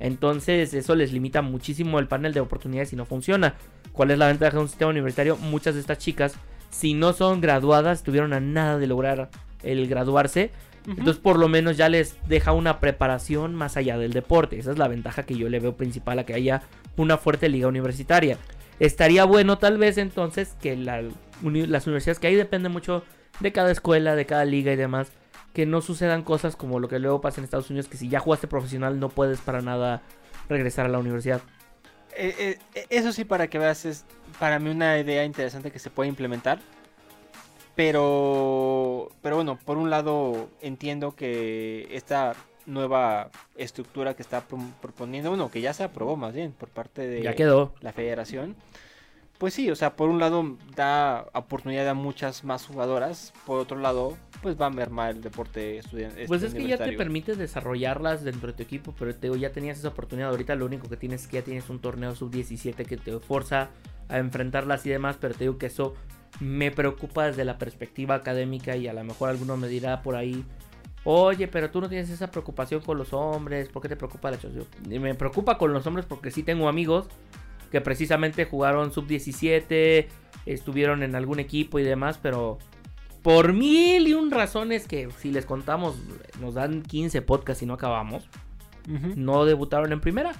Speaker 1: Entonces eso les limita muchísimo el panel de oportunidades y no funciona. ¿Cuál es la ventaja de un sistema universitario? Muchas de estas chicas, si no son graduadas, estuvieron a nada de lograr el graduarse. Entonces por lo menos ya les deja una preparación más allá del deporte. Esa es la ventaja que yo le veo principal a que haya una fuerte liga universitaria. Estaría bueno tal vez entonces que la uni- las universidades, que ahí depende mucho de cada escuela, de cada liga y demás, que no sucedan cosas como lo que luego pasa en Estados Unidos, que si ya jugaste profesional no puedes para nada regresar a la universidad.
Speaker 2: Eh, eh, eso sí, para que veas, es para mí una idea interesante que se puede implementar. Pero, pero bueno, por un lado entiendo que esta nueva estructura que está pro- proponiendo, bueno, que ya se aprobó más bien por parte de
Speaker 1: Ya quedó.
Speaker 2: la federación, pues sí, o sea, por un lado da oportunidad a muchas más jugadoras, por otro lado, pues va a mermar el deporte estudiantil.
Speaker 1: Pues es que ya te permite desarrollarlas dentro de tu equipo, pero te digo, ya tenías esa oportunidad. Ahorita lo único que tienes es que ya tienes un torneo sub-17 que te forza a enfrentarlas y demás, pero te digo que eso me preocupa desde la perspectiva académica y a lo mejor alguno me dirá por ahí, oye, pero tú no tienes esa preocupación con los hombres, ¿por qué te preocupa la Me preocupa con los hombres porque sí tengo amigos que precisamente jugaron sub-17, estuvieron en algún equipo y demás, pero por mil y un razones que si les contamos nos dan 15 podcasts y no acabamos, no debutaron en primera.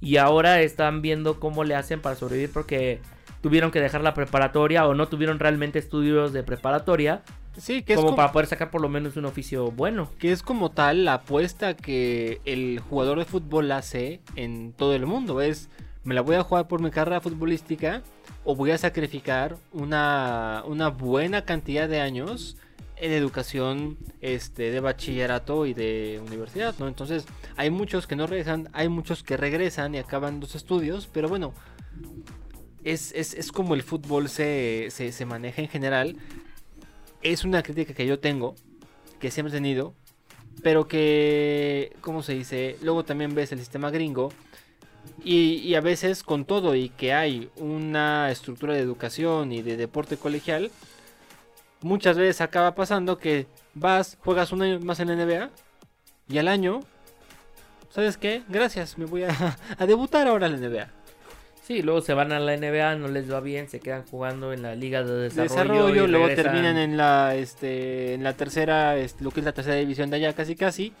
Speaker 1: Y ahora están viendo cómo le hacen para sobrevivir porque tuvieron que dejar la preparatoria o no tuvieron realmente estudios de preparatoria
Speaker 2: Sí, que es
Speaker 1: como
Speaker 2: como-
Speaker 1: para poder sacar por lo menos un oficio bueno.
Speaker 2: que es como tal la apuesta que el jugador de fútbol hace en todo el mundo. Es, me la voy a jugar por mi carrera futbolística o voy a sacrificar una, una buena cantidad de años en educación este, de bachillerato y de universidad, ¿no? Entonces, hay muchos que no regresan, hay muchos que regresan y acaban los estudios, pero bueno, es, es, es como el fútbol se, se, maneja en general. Es una crítica que yo tengo, que siempre he tenido, pero que, ¿cómo se dice? Luego también ves el sistema gringo Y, y a veces con todo y que hay una estructura de educación y de deporte colegial, muchas veces acaba pasando que vas, juegas un año más en la NBA y al año, ¿sabes qué? Gracias, me voy a, a debutar ahora en la NBA.
Speaker 1: Sí, luego se van a la NBA, no les va bien, se quedan jugando en la Liga de
Speaker 2: De
Speaker 1: Desarrollo.
Speaker 2: desarrollo,
Speaker 1: y
Speaker 2: luego terminan en la este en la tercera, este, lo que es la tercera división de allá casi casi.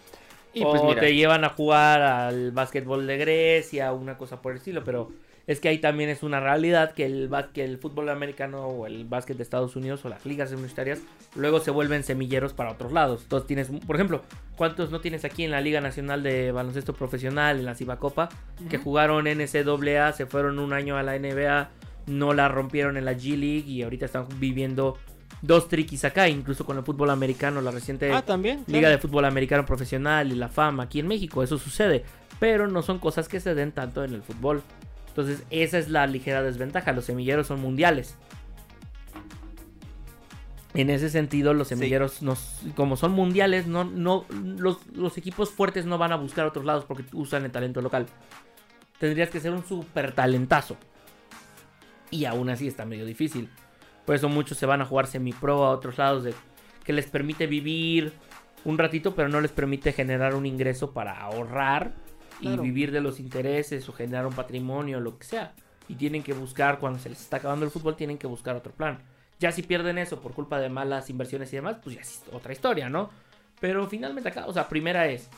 Speaker 2: Y
Speaker 1: o
Speaker 2: pues mira,
Speaker 1: te llevan a jugar al básquetbol de Grecia, una cosa por el estilo, pero es que ahí también es una realidad que el, que el fútbol americano o el básquet de Estados Unidos o las ligas universitarias luego se vuelven semilleros para otros lados. Entonces tienes, por ejemplo, ¿cuántos no tienes aquí en la Liga Nacional de Baloncesto Profesional, en la Cibacopa, que
Speaker 2: Ujú.
Speaker 1: jugaron NCAA, se fueron un año a la NBA, no la rompieron en la G League y ahorita están viviendo dos triquis acá, incluso con el fútbol americano, la reciente
Speaker 2: Ah, también.
Speaker 1: Liga
Speaker 2: claro.
Speaker 1: de Fútbol Americano Profesional y la fama aquí en México, eso sucede, pero no son cosas que se den tanto en el fútbol. Entonces, esa es la ligera desventaja, los semilleros son mundiales. En ese sentido, los
Speaker 2: Sí.
Speaker 1: semilleros, nos- como son mundiales, no, no, los, los equipos fuertes no van a buscar otros lados porque usan el talento local. Tendrías que ser un super talentazo. Y aún así está medio difícil. Por eso muchos se van a jugar semi-pro a otros lados de, que les permite vivir un ratito, pero no les permite generar un ingreso para ahorrar
Speaker 2: Claro.
Speaker 1: y vivir de los intereses o generar un patrimonio, lo que sea. Y tienen que buscar, cuando se les está acabando el fútbol, tienen que buscar otro plan. Ya si pierden eso por culpa de malas inversiones y demás, pues ya es otra historia, ¿no? Pero finalmente acá, o sea, primera es,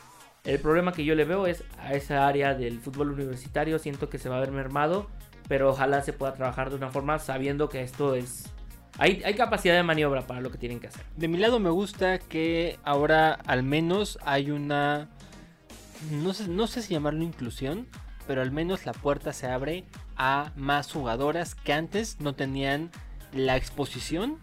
Speaker 1: el problema que yo le veo es a esa área del fútbol universitario, siento que se va a ver mermado, pero ojalá se pueda trabajar de una forma sabiendo que esto es... Hay, hay capacidad de maniobra para lo que tienen que hacer.
Speaker 2: De mi lado me gusta que ahora al menos hay una no sé, no sé si llamarlo inclusión, pero al menos la puerta se abre a más jugadoras que antes no tenían la exposición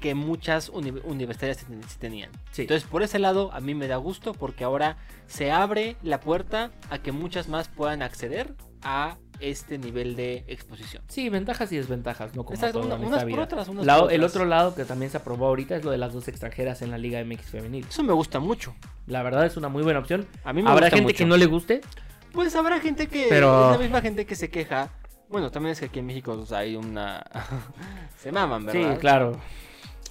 Speaker 2: que muchas uni- universitarias tenían.
Speaker 1: Sí.
Speaker 2: Entonces, por ese lado, a mí me da gusto porque ahora se abre la puerta a que muchas más puedan acceder a este nivel de exposición.
Speaker 1: Sí, ventajas y desventajas, ¿no? Como
Speaker 2: Exacto,
Speaker 1: todo
Speaker 2: una-
Speaker 1: en
Speaker 2: unas
Speaker 1: esta
Speaker 2: por
Speaker 1: vida.
Speaker 2: otras, unas
Speaker 1: La-
Speaker 2: por
Speaker 1: el
Speaker 2: otras.
Speaker 1: otro lado que también se aprobó ahorita es lo de las dos extranjeras en la Liga MX femenil.
Speaker 2: Eso me gusta mucho.
Speaker 1: La verdad es una muy buena opción.
Speaker 2: A mí me
Speaker 1: Habrá
Speaker 2: gusta
Speaker 1: gente
Speaker 2: mucho.
Speaker 1: que no le guste.
Speaker 2: Pues habrá gente que.
Speaker 1: Pero-
Speaker 2: Es la misma gente que se queja. Bueno, también es que aquí en México o sea, hay una. se maman, ¿verdad?
Speaker 1: Sí, claro.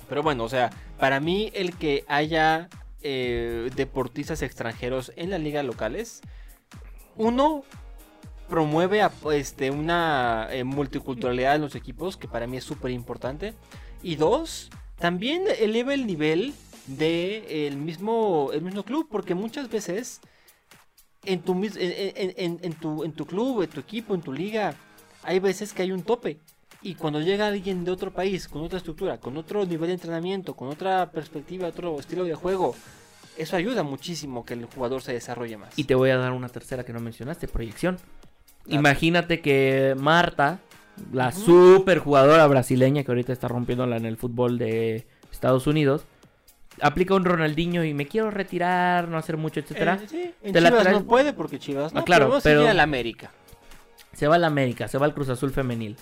Speaker 2: Pero bueno, o sea, para mí el que haya eh, deportistas extranjeros en las ligas locales, uno promueve a- este, una eh, multiculturalidad en los equipos, que para mí es súper importante. Y dos, también eleva el nivel de el mismo, el mismo club, porque muchas veces en tu, en- en- en tu, en tu club, en tu equipo, en tu liga, hay veces que hay un tope. Y cuando llega alguien de otro país, con otra estructura, con otro nivel de entrenamiento, con otra perspectiva, otro estilo de juego, eso ayuda muchísimo que el jugador se desarrolle más.
Speaker 1: Y te voy a dar una tercera que no mencionaste, proyección.
Speaker 2: Claro.
Speaker 1: Imagínate que Marta, la super jugadora brasileña que ahorita está rompiéndola en el fútbol de Estados Unidos, aplica un Ronaldinho y me quiero retirar, no hacer mucho, etcétera.
Speaker 2: Eh, sí, en
Speaker 1: Te la
Speaker 2: Chivas
Speaker 1: traes-
Speaker 2: no puede porque Chivas no,
Speaker 1: Ah, claro,
Speaker 2: pero, va a a la América.
Speaker 1: Se va al América, se va al Cruz Azul femenil.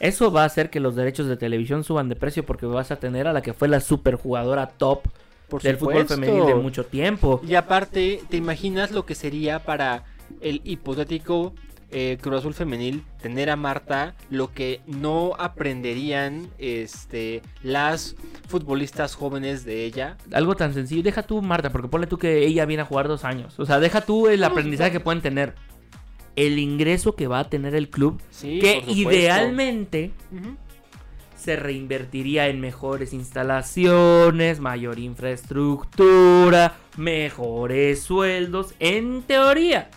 Speaker 1: Eso va a hacer que los derechos de televisión suban de precio porque vas a tener a la que fue la superjugadora top
Speaker 2: Por
Speaker 1: del fútbol femenil de mucho tiempo.
Speaker 2: Y aparte, ¿te imaginas lo que sería para el hipotético eh, Cruz Azul femenil tener a Marta lo que no aprenderían este, las futbolistas jóvenes de ella?
Speaker 1: Algo tan sencillo. Deja tú, Marta, porque ponle tú que ella viene a jugar dos años. O sea, deja tú el aprendizaje que pueden tener. El ingreso que va a tener el club.
Speaker 2: Sí,
Speaker 1: que idealmente se reinvertiría en mejores instalaciones, mayor infraestructura, mejores sueldos. En teoría.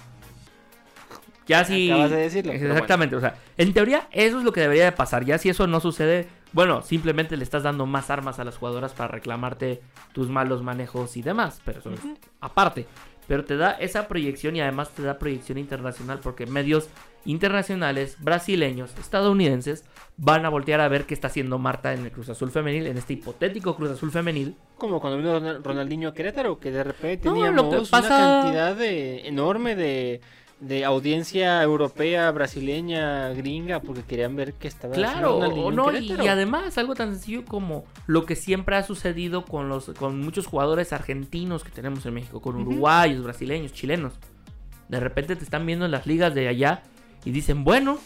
Speaker 1: Ya si.
Speaker 2: Acabas de decirlo,
Speaker 1: Exactamente. O sea, en teoría, eso es lo que debería de pasar. Ya si eso no sucede, bueno, simplemente le estás dando más armas a las jugadoras para reclamarte tus malos manejos y demás. Pero eso es
Speaker 2: Ujú.
Speaker 1: aparte. Pero te da esa proyección y además te da proyección internacional porque medios internacionales, brasileños, estadounidenses van a voltear a ver qué está haciendo Marta en el Cruz Azul femenil, en este hipotético Cruz Azul femenil.
Speaker 2: Como cuando vino Ronald- Ronaldinho a Querétaro, que de repente
Speaker 1: No,
Speaker 2: teníamos
Speaker 1: lo que
Speaker 2: una
Speaker 1: pasa-
Speaker 2: cantidad de, enorme de, de audiencia europea, brasileña, gringa, porque querían ver qué estaba
Speaker 1: Claro, o no, y, y además algo tan sencillo como lo que siempre ha sucedido con los con muchos jugadores argentinos que tenemos en México, con uruguayos, brasileños, chilenos. De repente te están viendo en las ligas de allá y dicen, bueno,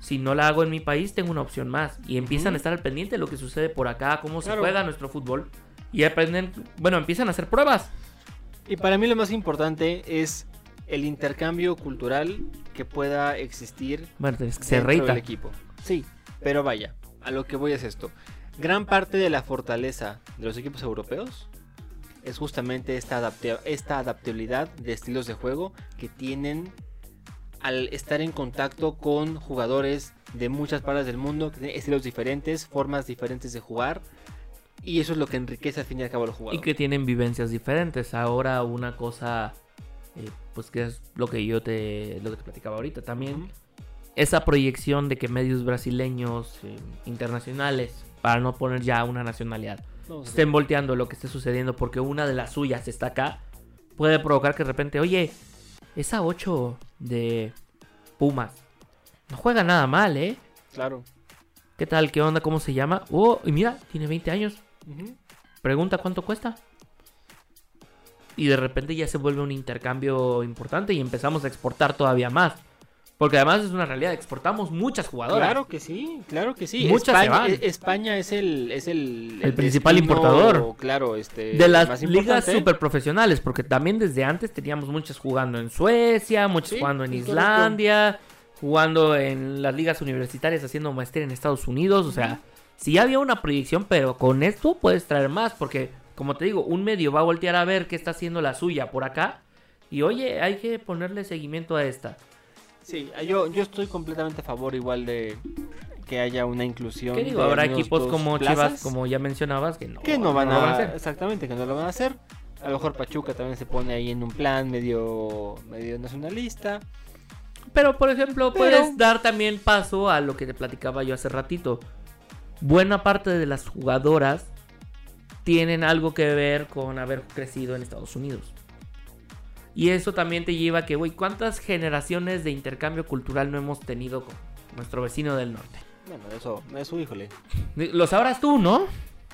Speaker 1: si no la hago en mi país, tengo una opción más. Y empiezan
Speaker 2: Ujú.
Speaker 1: a estar al pendiente de lo que sucede por acá, cómo
Speaker 2: Claro.
Speaker 1: se juega nuestro fútbol. Y aprenden, bueno, empiezan a hacer pruebas.
Speaker 2: Y para mí lo más importante es el intercambio cultural que pueda existir
Speaker 1: es que se
Speaker 2: dentro del equipo. Sí, pero vaya, a lo que voy es esto. Gran parte de la fortaleza de los equipos europeos es justamente esta, adapta- esta adaptabilidad de estilos de juego que tienen al estar en contacto con jugadores de muchas partes del mundo, que tienen estilos diferentes, formas diferentes de jugar. Y eso es lo que enriquece al fin y al cabo al
Speaker 1: Y
Speaker 2: jugador.
Speaker 1: que tienen vivencias diferentes. Ahora una cosa, eh, pues que es lo que yo te, lo que te platicaba ahorita también. Esa proyección de que medios brasileños, eh, internacionales, para no poner ya una nacionalidad, estén volteando lo que esté sucediendo porque una de las suyas está acá, puede provocar que de repente, oye, esa 8 de Pumas no juega nada mal, ¿eh?
Speaker 2: Claro.
Speaker 1: ¿Qué tal? ¿Qué onda? ¿Cómo se llama? Oh, y mira, tiene 20 años. Pregunta cuánto cuesta. Y de repente ya se vuelve un intercambio importante y empezamos a exportar todavía más. Porque además es una realidad, exportamos muchas jugadoras.
Speaker 2: Claro que sí, claro que sí.
Speaker 1: Muchas se
Speaker 2: España,
Speaker 1: van.
Speaker 2: e- España es el es el,
Speaker 1: El principal
Speaker 2: destino,
Speaker 1: importador.
Speaker 2: Claro, este
Speaker 1: de las
Speaker 2: más
Speaker 1: ligas super profesionales, porque también desde antes teníamos muchas jugando en Suecia, muchas
Speaker 2: Sí,
Speaker 1: jugando en Islandia, jugando en las ligas universitarias haciendo maestría en Estados Unidos, o sea, sí había una proyección, pero con esto puedes traer más, porque como te digo, un medio va a voltear a ver qué está haciendo la suya por acá, y oye, hay que ponerle seguimiento a esta.
Speaker 2: Sí, yo, yo estoy completamente a favor igual de que haya una inclusión.
Speaker 1: ¿Qué digo? Habrá equipos como
Speaker 2: plazas
Speaker 1: Chivas, como ya mencionabas, que no,
Speaker 2: que no van
Speaker 1: lo
Speaker 2: a,
Speaker 1: hacer.
Speaker 2: exactamente que no lo van a hacer. A lo mejor Pachuca también se pone ahí en un plan medio medio nacionalista.
Speaker 1: Pero, por ejemplo,
Speaker 2: Pero-
Speaker 1: puedes dar también paso a lo que te platicaba yo hace ratito. Buena parte de las jugadoras tienen algo que ver con haber crecido en Estados Unidos. Y eso también te lleva a que, güey, ¿cuántas generaciones de intercambio cultural no hemos tenido con nuestro vecino del norte?
Speaker 2: Bueno, eso, eso híjole.
Speaker 1: Lo sabrás tú, ¿no?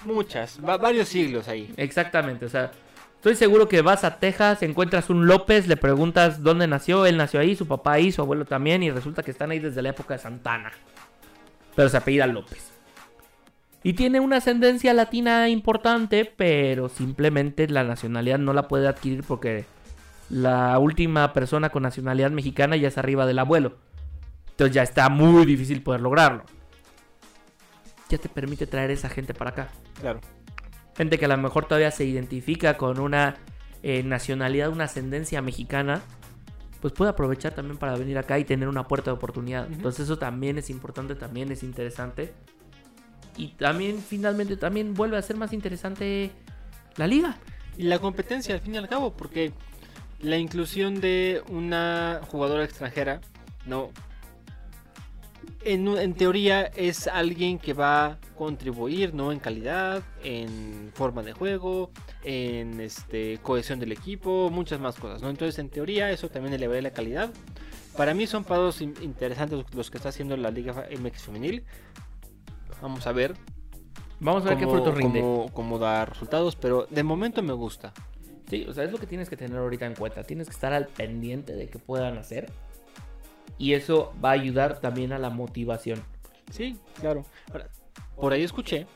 Speaker 2: Muchas, va- varios siglos ahí.
Speaker 1: Exactamente, o sea, estoy seguro que vas a Texas, encuentras un López, le preguntas dónde nació, él nació ahí, su papá ahí, su abuelo también, y resulta que están ahí desde la época de Santana. Pero se apellida López. Y tiene una ascendencia latina importante, pero simplemente la nacionalidad no la puede adquirir porque la última persona con nacionalidad mexicana ya es arriba del abuelo. Entonces ya está muy difícil poder lograrlo. Ya te permite traer esa gente para acá
Speaker 2: Claro.
Speaker 1: gente que a lo mejor todavía se identifica con una eh, nacionalidad, una ascendencia mexicana, pues puede aprovechar también para venir acá y tener una puerta de oportunidad. Entonces eso también es importante, también es interesante. Y también finalmente también vuelve a ser más interesante la liga.
Speaker 2: Y la competencia al fin y al cabo, porque la inclusión de una jugadora extranjera, no. En, en teoría es alguien que va a contribuir, ¿no? En calidad, en forma de juego, en este cohesión del equipo, muchas más cosas, ¿no? Entonces, en teoría, eso también elevaría la calidad. Para mí son pagos in- interesantes los que está haciendo la Liga MX Femenil. Vamos a ver
Speaker 1: Vamos a ver qué fruto rinde.
Speaker 2: cómo- cómo da resultados, pero de momento me gusta.
Speaker 1: Sí, o sea, es lo que tienes que tener ahorita en cuenta. Tienes que estar al pendiente de que puedan hacer. Y eso va a ayudar también a la motivación.
Speaker 2: Sí, claro. Ahora, por ahí escuché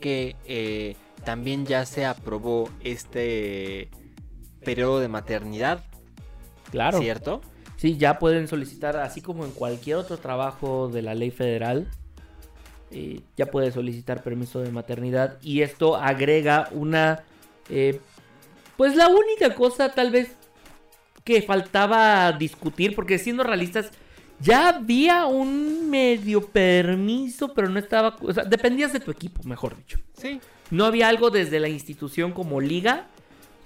Speaker 2: que eh, también ya se aprobó este periodo de maternidad,
Speaker 1: Claro.
Speaker 2: ¿cierto?
Speaker 1: Sí, ya pueden solicitar, así como en cualquier otro trabajo de la ley federal, eh, ya puede solicitar permiso de maternidad. Y esto agrega una, eh, pues la única cosa tal vez que faltaba discutir, porque siendo realistas, ya había un medio permiso, pero no estaba, o sea, dependías de tu equipo, mejor dicho.
Speaker 2: Sí.
Speaker 1: No había algo desde la institución como liga,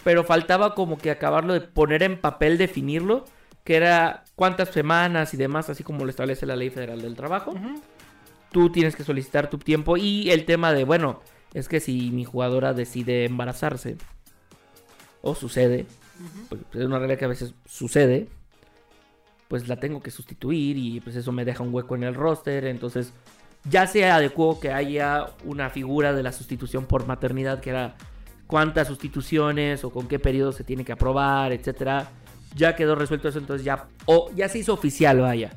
Speaker 1: pero faltaba como que acabarlo de poner en papel, definirlo, que era cuántas semanas y demás, así como lo establece la Ley Federal del Trabajo. Tú tienes que solicitar tu tiempo y el tema de, bueno, es que si mi jugadora decide embarazarse, o sucede, pues es una realidad que a veces sucede, pues la tengo que sustituir y pues eso me deja un hueco en el roster, entonces ya se adecuó que haya una figura de la sustitución por maternidad que era cuántas sustituciones o con qué periodo se tiene que aprobar, etcétera, ya quedó resuelto eso, entonces ya, o ya se hizo oficial, vaya.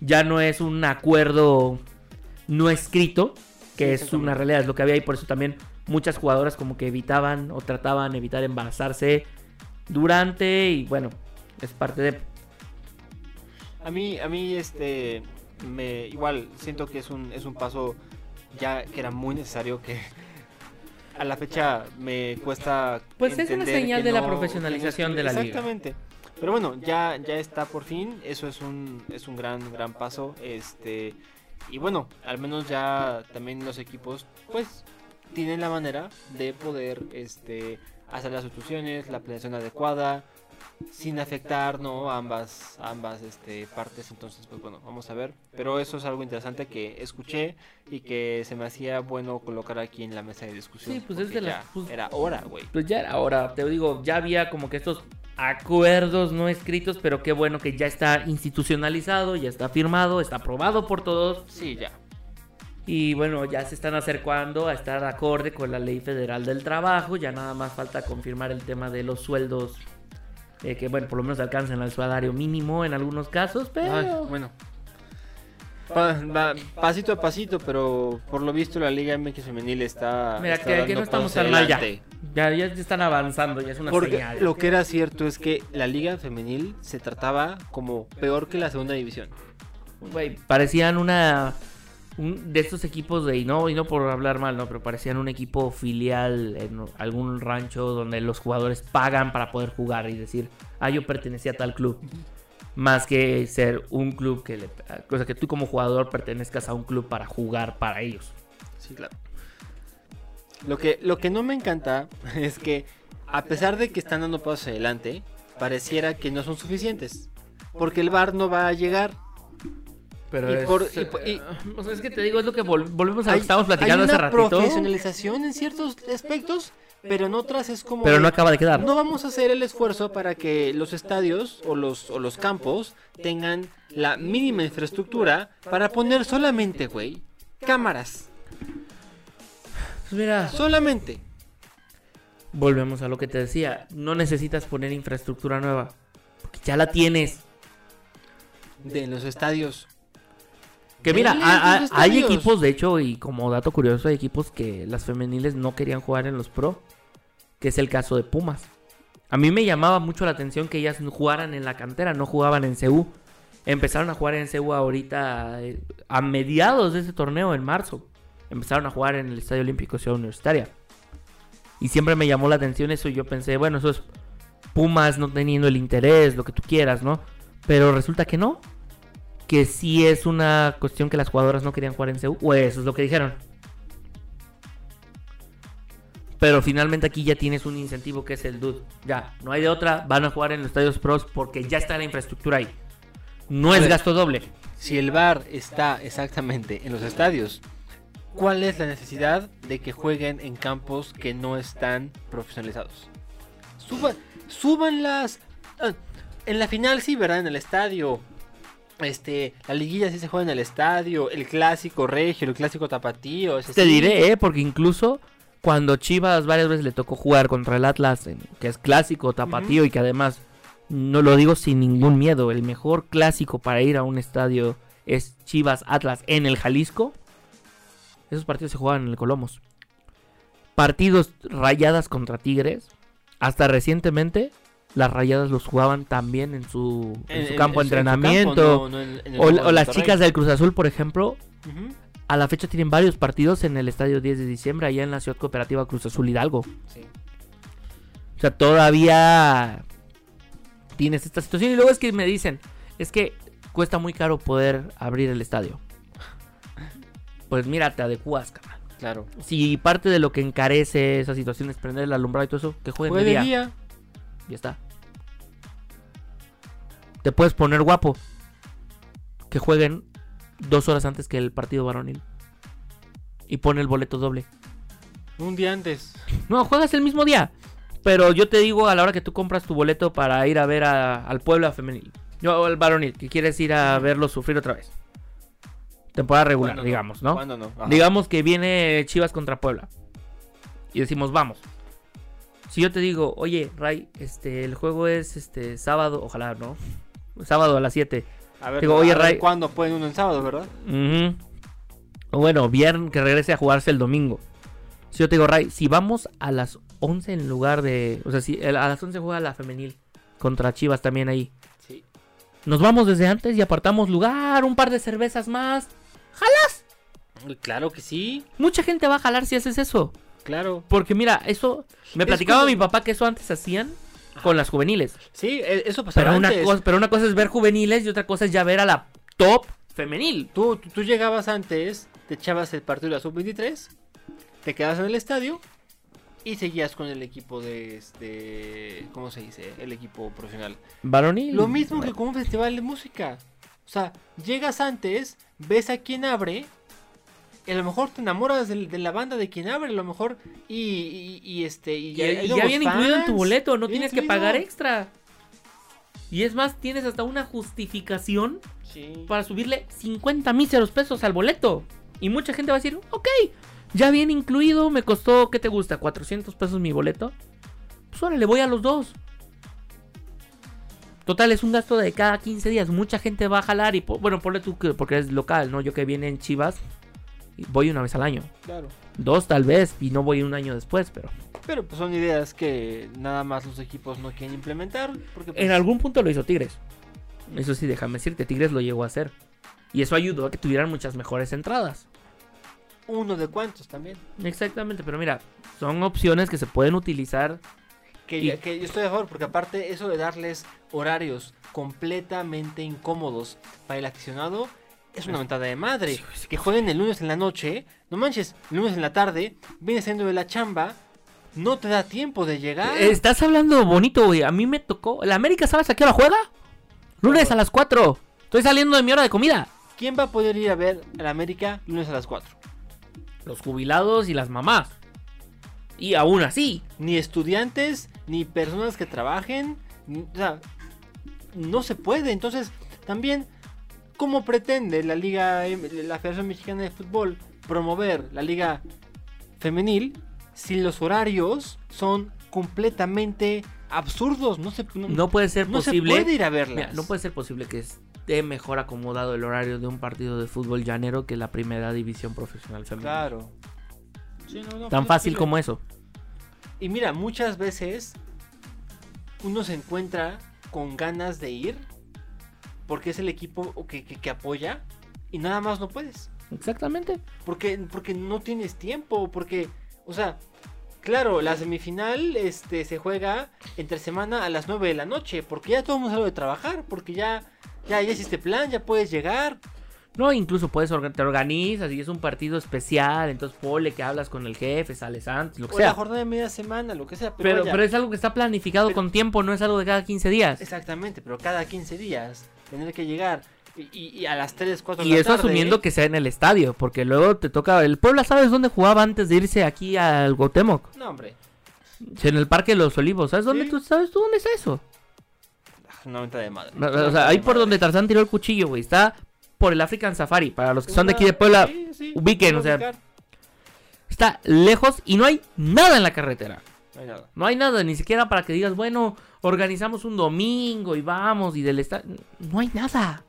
Speaker 1: Ya no es un acuerdo no escrito, que
Speaker 2: Sí,
Speaker 1: es
Speaker 2: exactamente.
Speaker 1: una realidad, es lo que había y por eso también muchas jugadoras como que evitaban o trataban de evitar embarazarse durante y bueno, es parte de...
Speaker 2: A mí, a mí, este, me, igual siento que es un, es un paso ya que era muy necesario que a la fecha me cuesta.
Speaker 1: Pues es una señal de la
Speaker 2: no-
Speaker 1: profesionalización de la liga.
Speaker 2: Exactamente. Pero bueno, ya, ya está por fin. Eso es un, es un gran, gran paso. Este, y bueno, al menos ya también los equipos, pues, tienen la manera de poder, este, hacer las sustituciones, la planeación adecuada, sin afectar no ambas ambas este, partes entonces pues bueno vamos a ver pero eso es algo interesante que escuché y que se me hacía bueno colocar aquí en la mesa de discusión
Speaker 1: Sí, pues es de
Speaker 2: ya
Speaker 1: pues-
Speaker 2: era hora güey
Speaker 1: Pues ya era hora, te digo, ya había como que estos acuerdos no escritos, pero qué bueno que ya está institucionalizado, ya está firmado, está aprobado por todos.
Speaker 2: sí ya
Speaker 1: Y bueno, ya se están acercando a estar acorde con la ley federal del trabajo. Ya nada más falta confirmar el tema de los sueldos. Eh, que bueno, por lo menos alcancen al salario mínimo en algunos casos, pero...
Speaker 2: Ay, bueno Pa- va- pasito a pasito pero por lo visto la liga MX femenil está
Speaker 1: Mira,
Speaker 2: está
Speaker 1: que, que
Speaker 2: dando
Speaker 1: no estamos tan mal ya. ya. Ya están avanzando, ya es una
Speaker 2: Porque
Speaker 1: señal.
Speaker 2: lo que era cierto es que la liga femenil se trataba como peor que la segunda división.
Speaker 1: Güey, parecían una... un- de estos equipos de... Y no, y no por hablar mal, ¿no? Pero parecían un equipo filial en algún rancho donde los jugadores pagan para poder jugar y decir, ah, yo pertenecía a tal club. Más que ser un club que le... O sea, que tú como jugador pertenezcas a un club para jugar para ellos.
Speaker 2: Sí, claro. Lo que, lo que no me encanta es que, a pesar de que están dando pasos adelante, pareciera que no son suficientes. Porque el bar no va a llegar.
Speaker 1: Pero
Speaker 2: Y
Speaker 1: es,
Speaker 2: por- y por- y-
Speaker 1: o sea, es que te digo, es lo que vol- volvemos a lo que estábamos platicando
Speaker 2: hay
Speaker 1: hace
Speaker 2: una
Speaker 1: ratito.
Speaker 2: profesionalización en ciertos aspectos, pero en otras es como...
Speaker 1: Pero no acaba de quedar.
Speaker 2: No vamos a hacer el esfuerzo para que los estadios o los, o los campos tengan la mínima infraestructura para poner solamente, güey, cámaras.
Speaker 1: Pues mira,
Speaker 2: Solamente.
Speaker 1: volvemos a lo que te decía. No necesitas poner infraestructura nueva. Porque ya la tienes.
Speaker 2: De los estadios.
Speaker 1: Que mira, a- hay equipos, de hecho, y como dato curioso, hay equipos que las femeniles no querían jugar en los pro. Que es el caso de Pumas. A mí me llamaba mucho la atención que ellas jugaran en la cantera, no jugaban en CU. Empezaron a jugar en CU ahorita eh, a mediados de ese torneo, en marzo. Empezaron a jugar en el Estadio Olímpico Ciudad Universitaria. Y siempre me llamó la atención eso y yo pensé, bueno, eso es Pumas no teniendo el interés, lo que tú quieras, ¿no? Pero resulta que no. Que sí es una cuestión que las jugadoras no querían jugar en CU. O eso es lo que dijeron. Pero finalmente aquí ya tienes un incentivo que es el DUD. Ya, no hay de otra. Van a jugar en los estadios pros porque ya está la infraestructura ahí. No es
Speaker 2: ver.
Speaker 1: gasto doble.
Speaker 2: Si el bar está exactamente en los estadios, ¿cuál es la necesidad de que jueguen en campos que no están profesionalizados? Suban, súbanlas. Ah, En la final sí, ¿verdad? En el estadio. Este, la liguilla sí se juega en el estadio. El clásico regio, el clásico tapatío. ese
Speaker 1: Te
Speaker 2: sí.
Speaker 1: diré, ¿eh? Porque incluso cuando Chivas varias veces le tocó jugar contra el Atlas, que es clásico, tapatío y que además, no lo digo sin ningún miedo, el mejor clásico para ir a un estadio es Chivas Atlas en el Jalisco. Esos partidos se juegan en el Colomos. Partidos rayadas contra Tigres. Hasta recientemente, las rayadas los jugaban también en su, en su campo de entrenamiento.
Speaker 2: campo, no- no en- en el
Speaker 1: o,
Speaker 2: campo
Speaker 1: o
Speaker 2: de
Speaker 1: las chicas del Cruz Azul, por ejemplo, a la fecha tienen varios partidos en el estadio 10 de diciembre, allá en la ciudad cooperativa Cruz Azul Hidalgo.
Speaker 2: sí.
Speaker 1: O sea, todavía tienes esta situación. Y luego es que me dicen, es que cuesta muy caro poder abrir el estadio. Pues mira, te adecuas.
Speaker 2: Claro.
Speaker 1: Si parte de lo que encarece esa situación es prender el alumbrado y todo eso, que jueguen
Speaker 2: Juegue
Speaker 1: de
Speaker 2: de
Speaker 1: día.
Speaker 2: día.
Speaker 1: Ya está. Te puedes poner guapo. Que jueguen dos horas antes que el partido varonil. Y pone el boleto doble.
Speaker 2: Un día antes.
Speaker 1: No, juegas el mismo día. Pero yo te digo a la hora que tú compras tu boleto para ir a ver a- al Puebla femenil. Yo, al varonil, que quieres ir a verlo sufrir otra vez. Temporada regular,
Speaker 2: ¿Cuándo
Speaker 1: digamos, ¿no?
Speaker 2: ¿Cuándo no? Ajá.
Speaker 1: Digamos que viene Chivas contra Puebla. Y decimos, vamos. Si yo te digo, oye, Ray, este, el juego es este sábado, ojalá, ¿no? Sábado a las 7.
Speaker 2: A ver,
Speaker 1: Digo, oye,
Speaker 2: a ver
Speaker 1: Ray-
Speaker 2: ¿cuándo pueden uno en sábado, verdad?
Speaker 1: Ujú. O Bueno, viernes que regrese a jugarse el domingo. Si yo te digo, Ray, si vamos a las 11 en lugar de. O sea, si a las 11 juega la femenil. Contra Chivas también ahí.
Speaker 2: Sí.
Speaker 1: Nos vamos desde antes y apartamos lugar, un par de cervezas más.
Speaker 2: Claro que sí,
Speaker 1: Mucha gente va a jalar si haces eso.
Speaker 2: Claro.
Speaker 1: Porque mira, eso. Me platicaba
Speaker 2: como-
Speaker 1: mi papá que eso antes hacían con las juveniles.
Speaker 2: Sí, e- eso pasaba
Speaker 1: Pero una,
Speaker 2: antes.
Speaker 1: cosa, pero una cosa es ver juveniles y otra cosa es ya ver a la top femenil.
Speaker 2: Tú, tú, tú llegabas antes, te echabas el partido de la sub-23, te quedabas en el estadio y seguías con el equipo de este. ¿Cómo se dice? El equipo profesional.
Speaker 1: Varonil.
Speaker 2: Lo mismo que con un festival de música. O sea, llegas antes, ves a quien abre. Y a lo mejor te enamoras de, la banda de quien abre, a lo mejor. Y, y- y este. Y,
Speaker 1: Y, y ya
Speaker 2: nuevos
Speaker 1: viene incluido en tu boleto, no tienes que pagar extra. Y es más, tienes hasta una justificación
Speaker 2: Sí.
Speaker 1: para subirle 50 míseros pesos al boleto. Y mucha gente va a decir, ok, ya viene incluido, me costó, ¿qué te gusta? ¿400 pesos mi boleto? Pues ahora le voy a los dos. Total, es un gasto de cada 15 días. Mucha gente va a jalar y, bueno, ponle tú que porque es local, ¿no? Yo que viene en Chivas, y voy una vez al año.
Speaker 2: Claro.
Speaker 1: Dos tal vez, y no voy un año después, pero...
Speaker 2: Pero pues son ideas que nada más los equipos no quieren implementar. Porque pues,
Speaker 1: En algún punto lo hizo Tigres. Eso sí, déjame decirte, Tigres lo llegó a hacer. Y eso ayudó a que tuvieran muchas mejores entradas.
Speaker 2: uno de cuantos también.
Speaker 1: Exactamente, pero mira, son opciones que se pueden utilizar.
Speaker 2: Que,
Speaker 1: Y-
Speaker 2: que yo estoy a favor, porque aparte eso de darles horarios completamente incómodos para el aficionado es una mentada de madre. Que jueguen el lunes en la noche, no manches, el lunes en la tarde, vienes saliendo de la chamba, no te da tiempo de llegar.
Speaker 1: Estás hablando bonito, güey. A mí me tocó. ¿La América sabes a qué hora juega? Lunes a las 4. Estoy saliendo de mi hora de comida.
Speaker 2: ¿Quién va a poder ir a ver a la América lunes a las 4?
Speaker 1: Los jubilados y las mamás. Y aún así.
Speaker 2: Ni estudiantes, ni personas que trabajen. ni- o sea, no se puede. Entonces, también, ¿cómo pretende la Liga, M- la Federación Mexicana de Fútbol promover la Liga Femenil si los horarios son completamente absurdos? No se, no,
Speaker 1: No puede ser
Speaker 2: no se
Speaker 1: posible.
Speaker 2: puede ir a verlas.
Speaker 1: Mira, no puede ser posible que esté mejor acomodado el horario de un partido de fútbol llanero que la primera división profesional femenina.
Speaker 2: Claro. Sí, no, no,
Speaker 1: Tan
Speaker 2: es
Speaker 1: fácil como eso.
Speaker 2: Y mira, muchas veces uno se encuentra con ganas de ir porque es el equipo que, que- que apoya y nada más no puedes.
Speaker 1: Exactamente.
Speaker 2: Porque, porque no tienes tiempo, porque, o sea, claro, la semifinal este, se juega entre semana a las 9 de la noche, porque ya todo el mundo salió de trabajar, porque ya, ya, ya hiciste plan, ya puedes llegar.
Speaker 1: No, incluso puedes te organizas y es un partido especial, entonces ponle que hablas con el jefe, sales antes, lo que
Speaker 2: O la
Speaker 1: sea.
Speaker 2: jornada de media semana, lo que sea, pero,
Speaker 1: Pero, es algo que está planificado
Speaker 2: Pero-
Speaker 1: con tiempo, no es algo de cada 15 días.
Speaker 2: Exactamente, pero cada 15 días tener que llegar y, y- a las 3, 4 de
Speaker 1: Y
Speaker 2: la
Speaker 1: eso asumiendo que sea en el estadio, porque luego te toca... El Puebla, ¿sabes dónde jugaba antes de irse aquí al Gotemoc?
Speaker 2: No, hombre.
Speaker 1: En el Parque de los Olivos, ¿sabes dónde tú sabes tú dónde está eso?
Speaker 2: Una venta de madre.
Speaker 1: No, O sea, ahí por
Speaker 2: madre.
Speaker 1: donde Tarzán tiró el cuchillo, güey. Está por el African Safari. Para los que son de aquí de Puebla,
Speaker 2: sí, sí,
Speaker 1: ubiquen, o sea, está lejos y no hay nada en la carretera.
Speaker 2: No hay nada.
Speaker 1: Ni siquiera para que digas, bueno, organizamos un domingo y vamos y del estadio. No hay nada.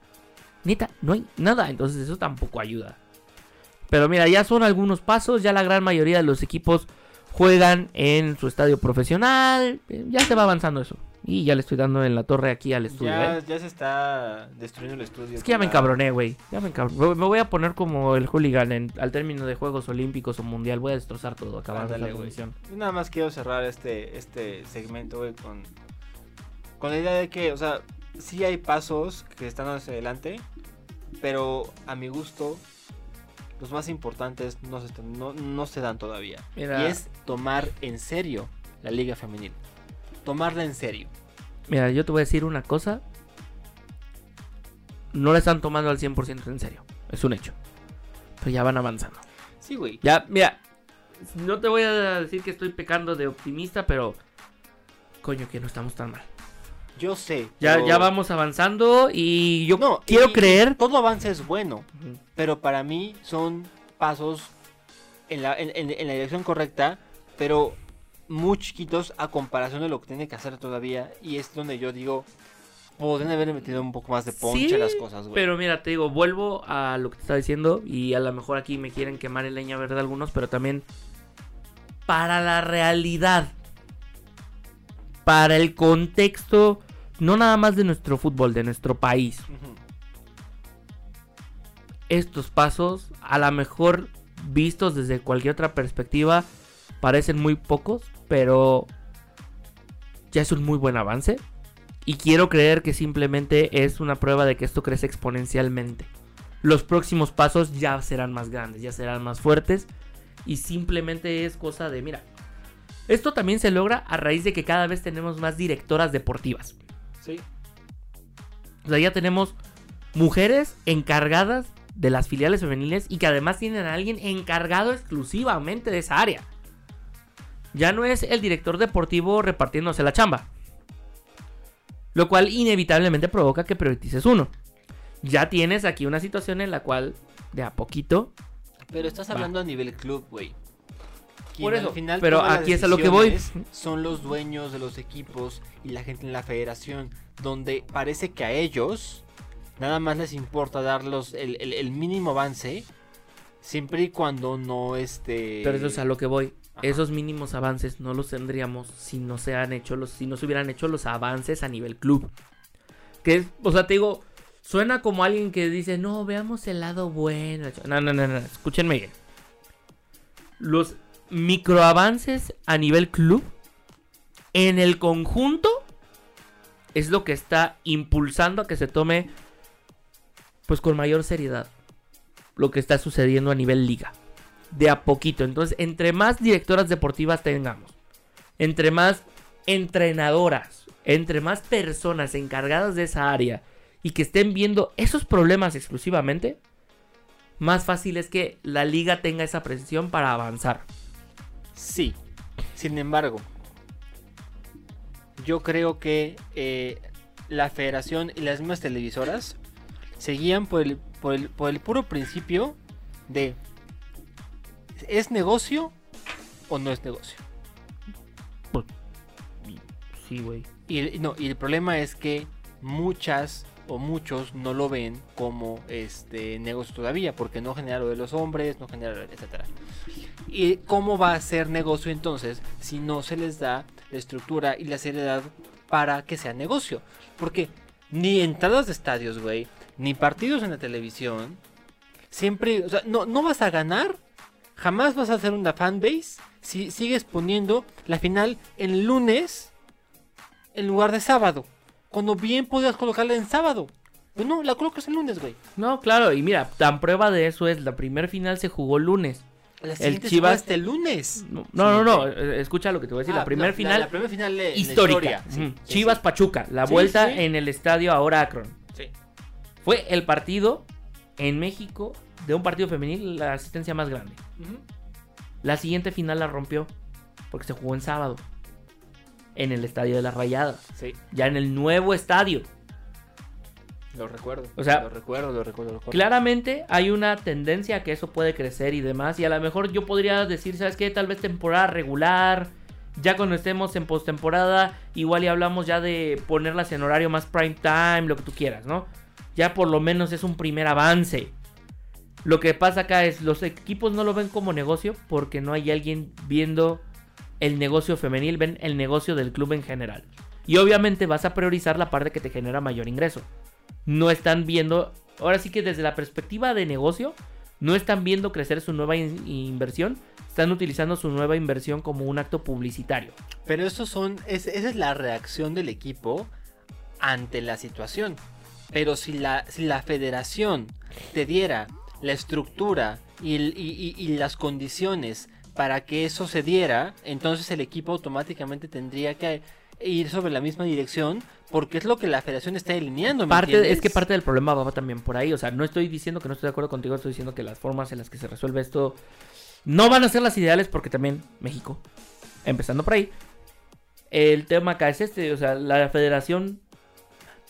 Speaker 1: Neta, no hay nada. Entonces eso tampoco ayuda. Pero mira, ya son algunos pasos. Ya la gran mayoría de los equipos juegan en su estadio profesional. Ya se va avanzando eso. Y ya le estoy dando en la torre aquí al estudio.
Speaker 2: Ya,
Speaker 1: ¿eh?
Speaker 2: ya se está destruyendo el estudio.
Speaker 1: Es que ya me encabroné, güey. Ya me encabroné. Me voy a poner como el hooligan en- al término de Juegos Olímpicos o Mundial. Voy a destrozar todo, acabar
Speaker 2: Ándale,
Speaker 1: la.
Speaker 2: Yo Nada más quiero cerrar este, este segmento, güey, con, con la idea de que, o sea, sí hay pasos que están hacia adelante, pero a mi gusto, los más importantes no se, están- no, no se dan todavía.
Speaker 1: Mira.
Speaker 2: Y es tomar en serio la liga femenil. Tomarla en serio.
Speaker 1: Mira, yo te voy a decir una cosa. No la están tomando al 100% en serio. Es un hecho. Pero ya van avanzando.
Speaker 2: Sí, güey.
Speaker 1: Ya, mira. No te voy a decir que estoy pecando de optimista, pero... Coño, que no estamos tan mal.
Speaker 2: Yo sé.
Speaker 1: Ya,
Speaker 2: pero-
Speaker 1: ya vamos avanzando y yo
Speaker 2: No,
Speaker 1: quiero
Speaker 2: y-
Speaker 1: creer...
Speaker 2: Todo avance es bueno. Pero para mí son pasos en la, en, en- en la dirección correcta, pero muy chiquitos a comparación de lo que tiene que hacer todavía. Y es donde yo digo, podrían haber metido un poco más de ponche
Speaker 1: Sí,
Speaker 2: las cosas, güey.
Speaker 1: Pero mira, te digo, vuelvo a lo que te estaba diciendo y a lo mejor aquí me quieren quemar el leña verde algunos, pero también para la realidad, para el contexto, no nada más de nuestro fútbol, de nuestro país. Estos pasos, a lo mejor vistos desde cualquier otra perspectiva, parecen muy pocos, pero ya es un muy buen avance. Y quiero creer que simplemente es una prueba de que esto crece exponencialmente. Los próximos pasos ya serán más grandes, ya serán más fuertes. Y simplemente es cosa de, mira, esto también se logra a raíz de que cada vez tenemos más directoras deportivas.
Speaker 2: Sí.
Speaker 1: O sea, ya tenemos mujeres encargadas de las filiales femeniles y que además tienen a alguien encargado exclusivamente de esa área. Ya no es el director deportivo repartiéndose la chamba. Lo cual inevitablemente provoca que priorices uno. Ya tienes aquí una situación en la cual, de a poquito,
Speaker 2: Pero estás
Speaker 1: Va.
Speaker 2: hablando a nivel club, güey.
Speaker 1: Por eso,
Speaker 2: al final
Speaker 1: pero aquí es a lo que voy.
Speaker 2: Son los dueños de los equipos y la gente en la federación, donde parece que a ellos nada más les importa darlos el, el- el mínimo avance, siempre y cuando no este.
Speaker 1: Pero eso es a lo que voy. Esos mínimos avances no los tendríamos si no se han hecho los, si no se hubieran hecho los avances a nivel club. Que es, o sea, te digo, suena como alguien que dice, no, veamos el lado bueno. No, no, no, no, escúchenme bien. Los microavances a nivel club, en el conjunto, es lo que está impulsando a que se tome, pues con mayor seriedad, lo que está sucediendo a nivel liga de a poquito. Entonces, entre más directoras deportivas tengamos, entre más entrenadoras, entre más personas encargadas de esa área y que estén viendo esos problemas exclusivamente, más fácil es que la liga tenga esa presión para avanzar.
Speaker 2: Sí. Sin embargo, yo creo que eh, la federación y las mismas televisoras seguían por el, por el, por el puro principio de ¿es negocio o no es negocio?
Speaker 1: Sí, güey.
Speaker 2: Y, el- no, y el problema es que muchas o muchos no lo ven como este negocio todavía, porque no genera lo de los hombres, no genera, etcétera. ¿Y cómo va a ser negocio entonces si no se les da la estructura y la seriedad para que sea negocio? Porque ni entradas de estadios, güey, ni partidos en la televisión, siempre, o sea, no, no vas a ganar, jamás vas a hacer una fanbase si sigues poniendo la final en lunes en lugar de sábado. Cuando bien podías colocarla en sábado. Pues no, la colocas el lunes, güey.
Speaker 1: No, claro, y mira, tan prueba de eso es, la primer final se jugó lunes.
Speaker 2: La se
Speaker 1: Chivas-
Speaker 2: el lunes.
Speaker 1: No, no, no, eh, escucha lo que te voy a decir.
Speaker 2: Ah,
Speaker 1: la primer
Speaker 2: no,
Speaker 1: final
Speaker 2: La, primer final la
Speaker 1: histórica.
Speaker 2: Sí,
Speaker 1: Chivas
Speaker 2: sí.
Speaker 1: Pachuca, la
Speaker 2: Sí,
Speaker 1: vuelta en el estadio ahora Akron.
Speaker 2: Sí.
Speaker 1: Fue el partido en México de un partido femenil la asistencia más grande. La siguiente final la rompió porque se jugó en sábado en el estadio de las Rayadas,
Speaker 2: Sí,
Speaker 1: ya en el nuevo estadio.
Speaker 2: lo recuerdo.
Speaker 1: O sea,
Speaker 2: lo recuerdo, lo recuerdo, lo recuerdo.
Speaker 1: Claramente hay una tendencia a que eso puede crecer y demás. Y a lo mejor yo podría decir, ¿sabes qué? Tal vez temporada regular. Ya cuando estemos en postemporada, igual y hablamos ya de ponerlas en horario más prime time, lo que tú quieras, ¿no? Ya por lo menos es un primer avance. Lo que pasa acá es, los equipos no lo ven como negocio porque no hay alguien viendo el negocio femenil, ven el negocio del club en general. Y obviamente vas a priorizar la parte que te genera mayor ingreso. No están viendo, ahora sí que desde la perspectiva de negocio, no están viendo crecer su nueva in- inversión, están utilizando su nueva inversión como un acto publicitario.
Speaker 2: Pero esos son, es- esa es la reacción del equipo ante la situación. Pero si la, si la federación te diera la estructura y, el- y- y- y las condiciones para que eso se diera, entonces el equipo automáticamente tendría que ir sobre la misma dirección porque es lo que la federación está delineando. ¿me
Speaker 1: Parte, es que parte del problema va también por ahí. O sea, no estoy diciendo que no estoy de acuerdo contigo, estoy diciendo que las formas en las que se resuelve esto no van a ser las ideales porque también México, empezando por ahí, el tema acá es este, o sea, la federación,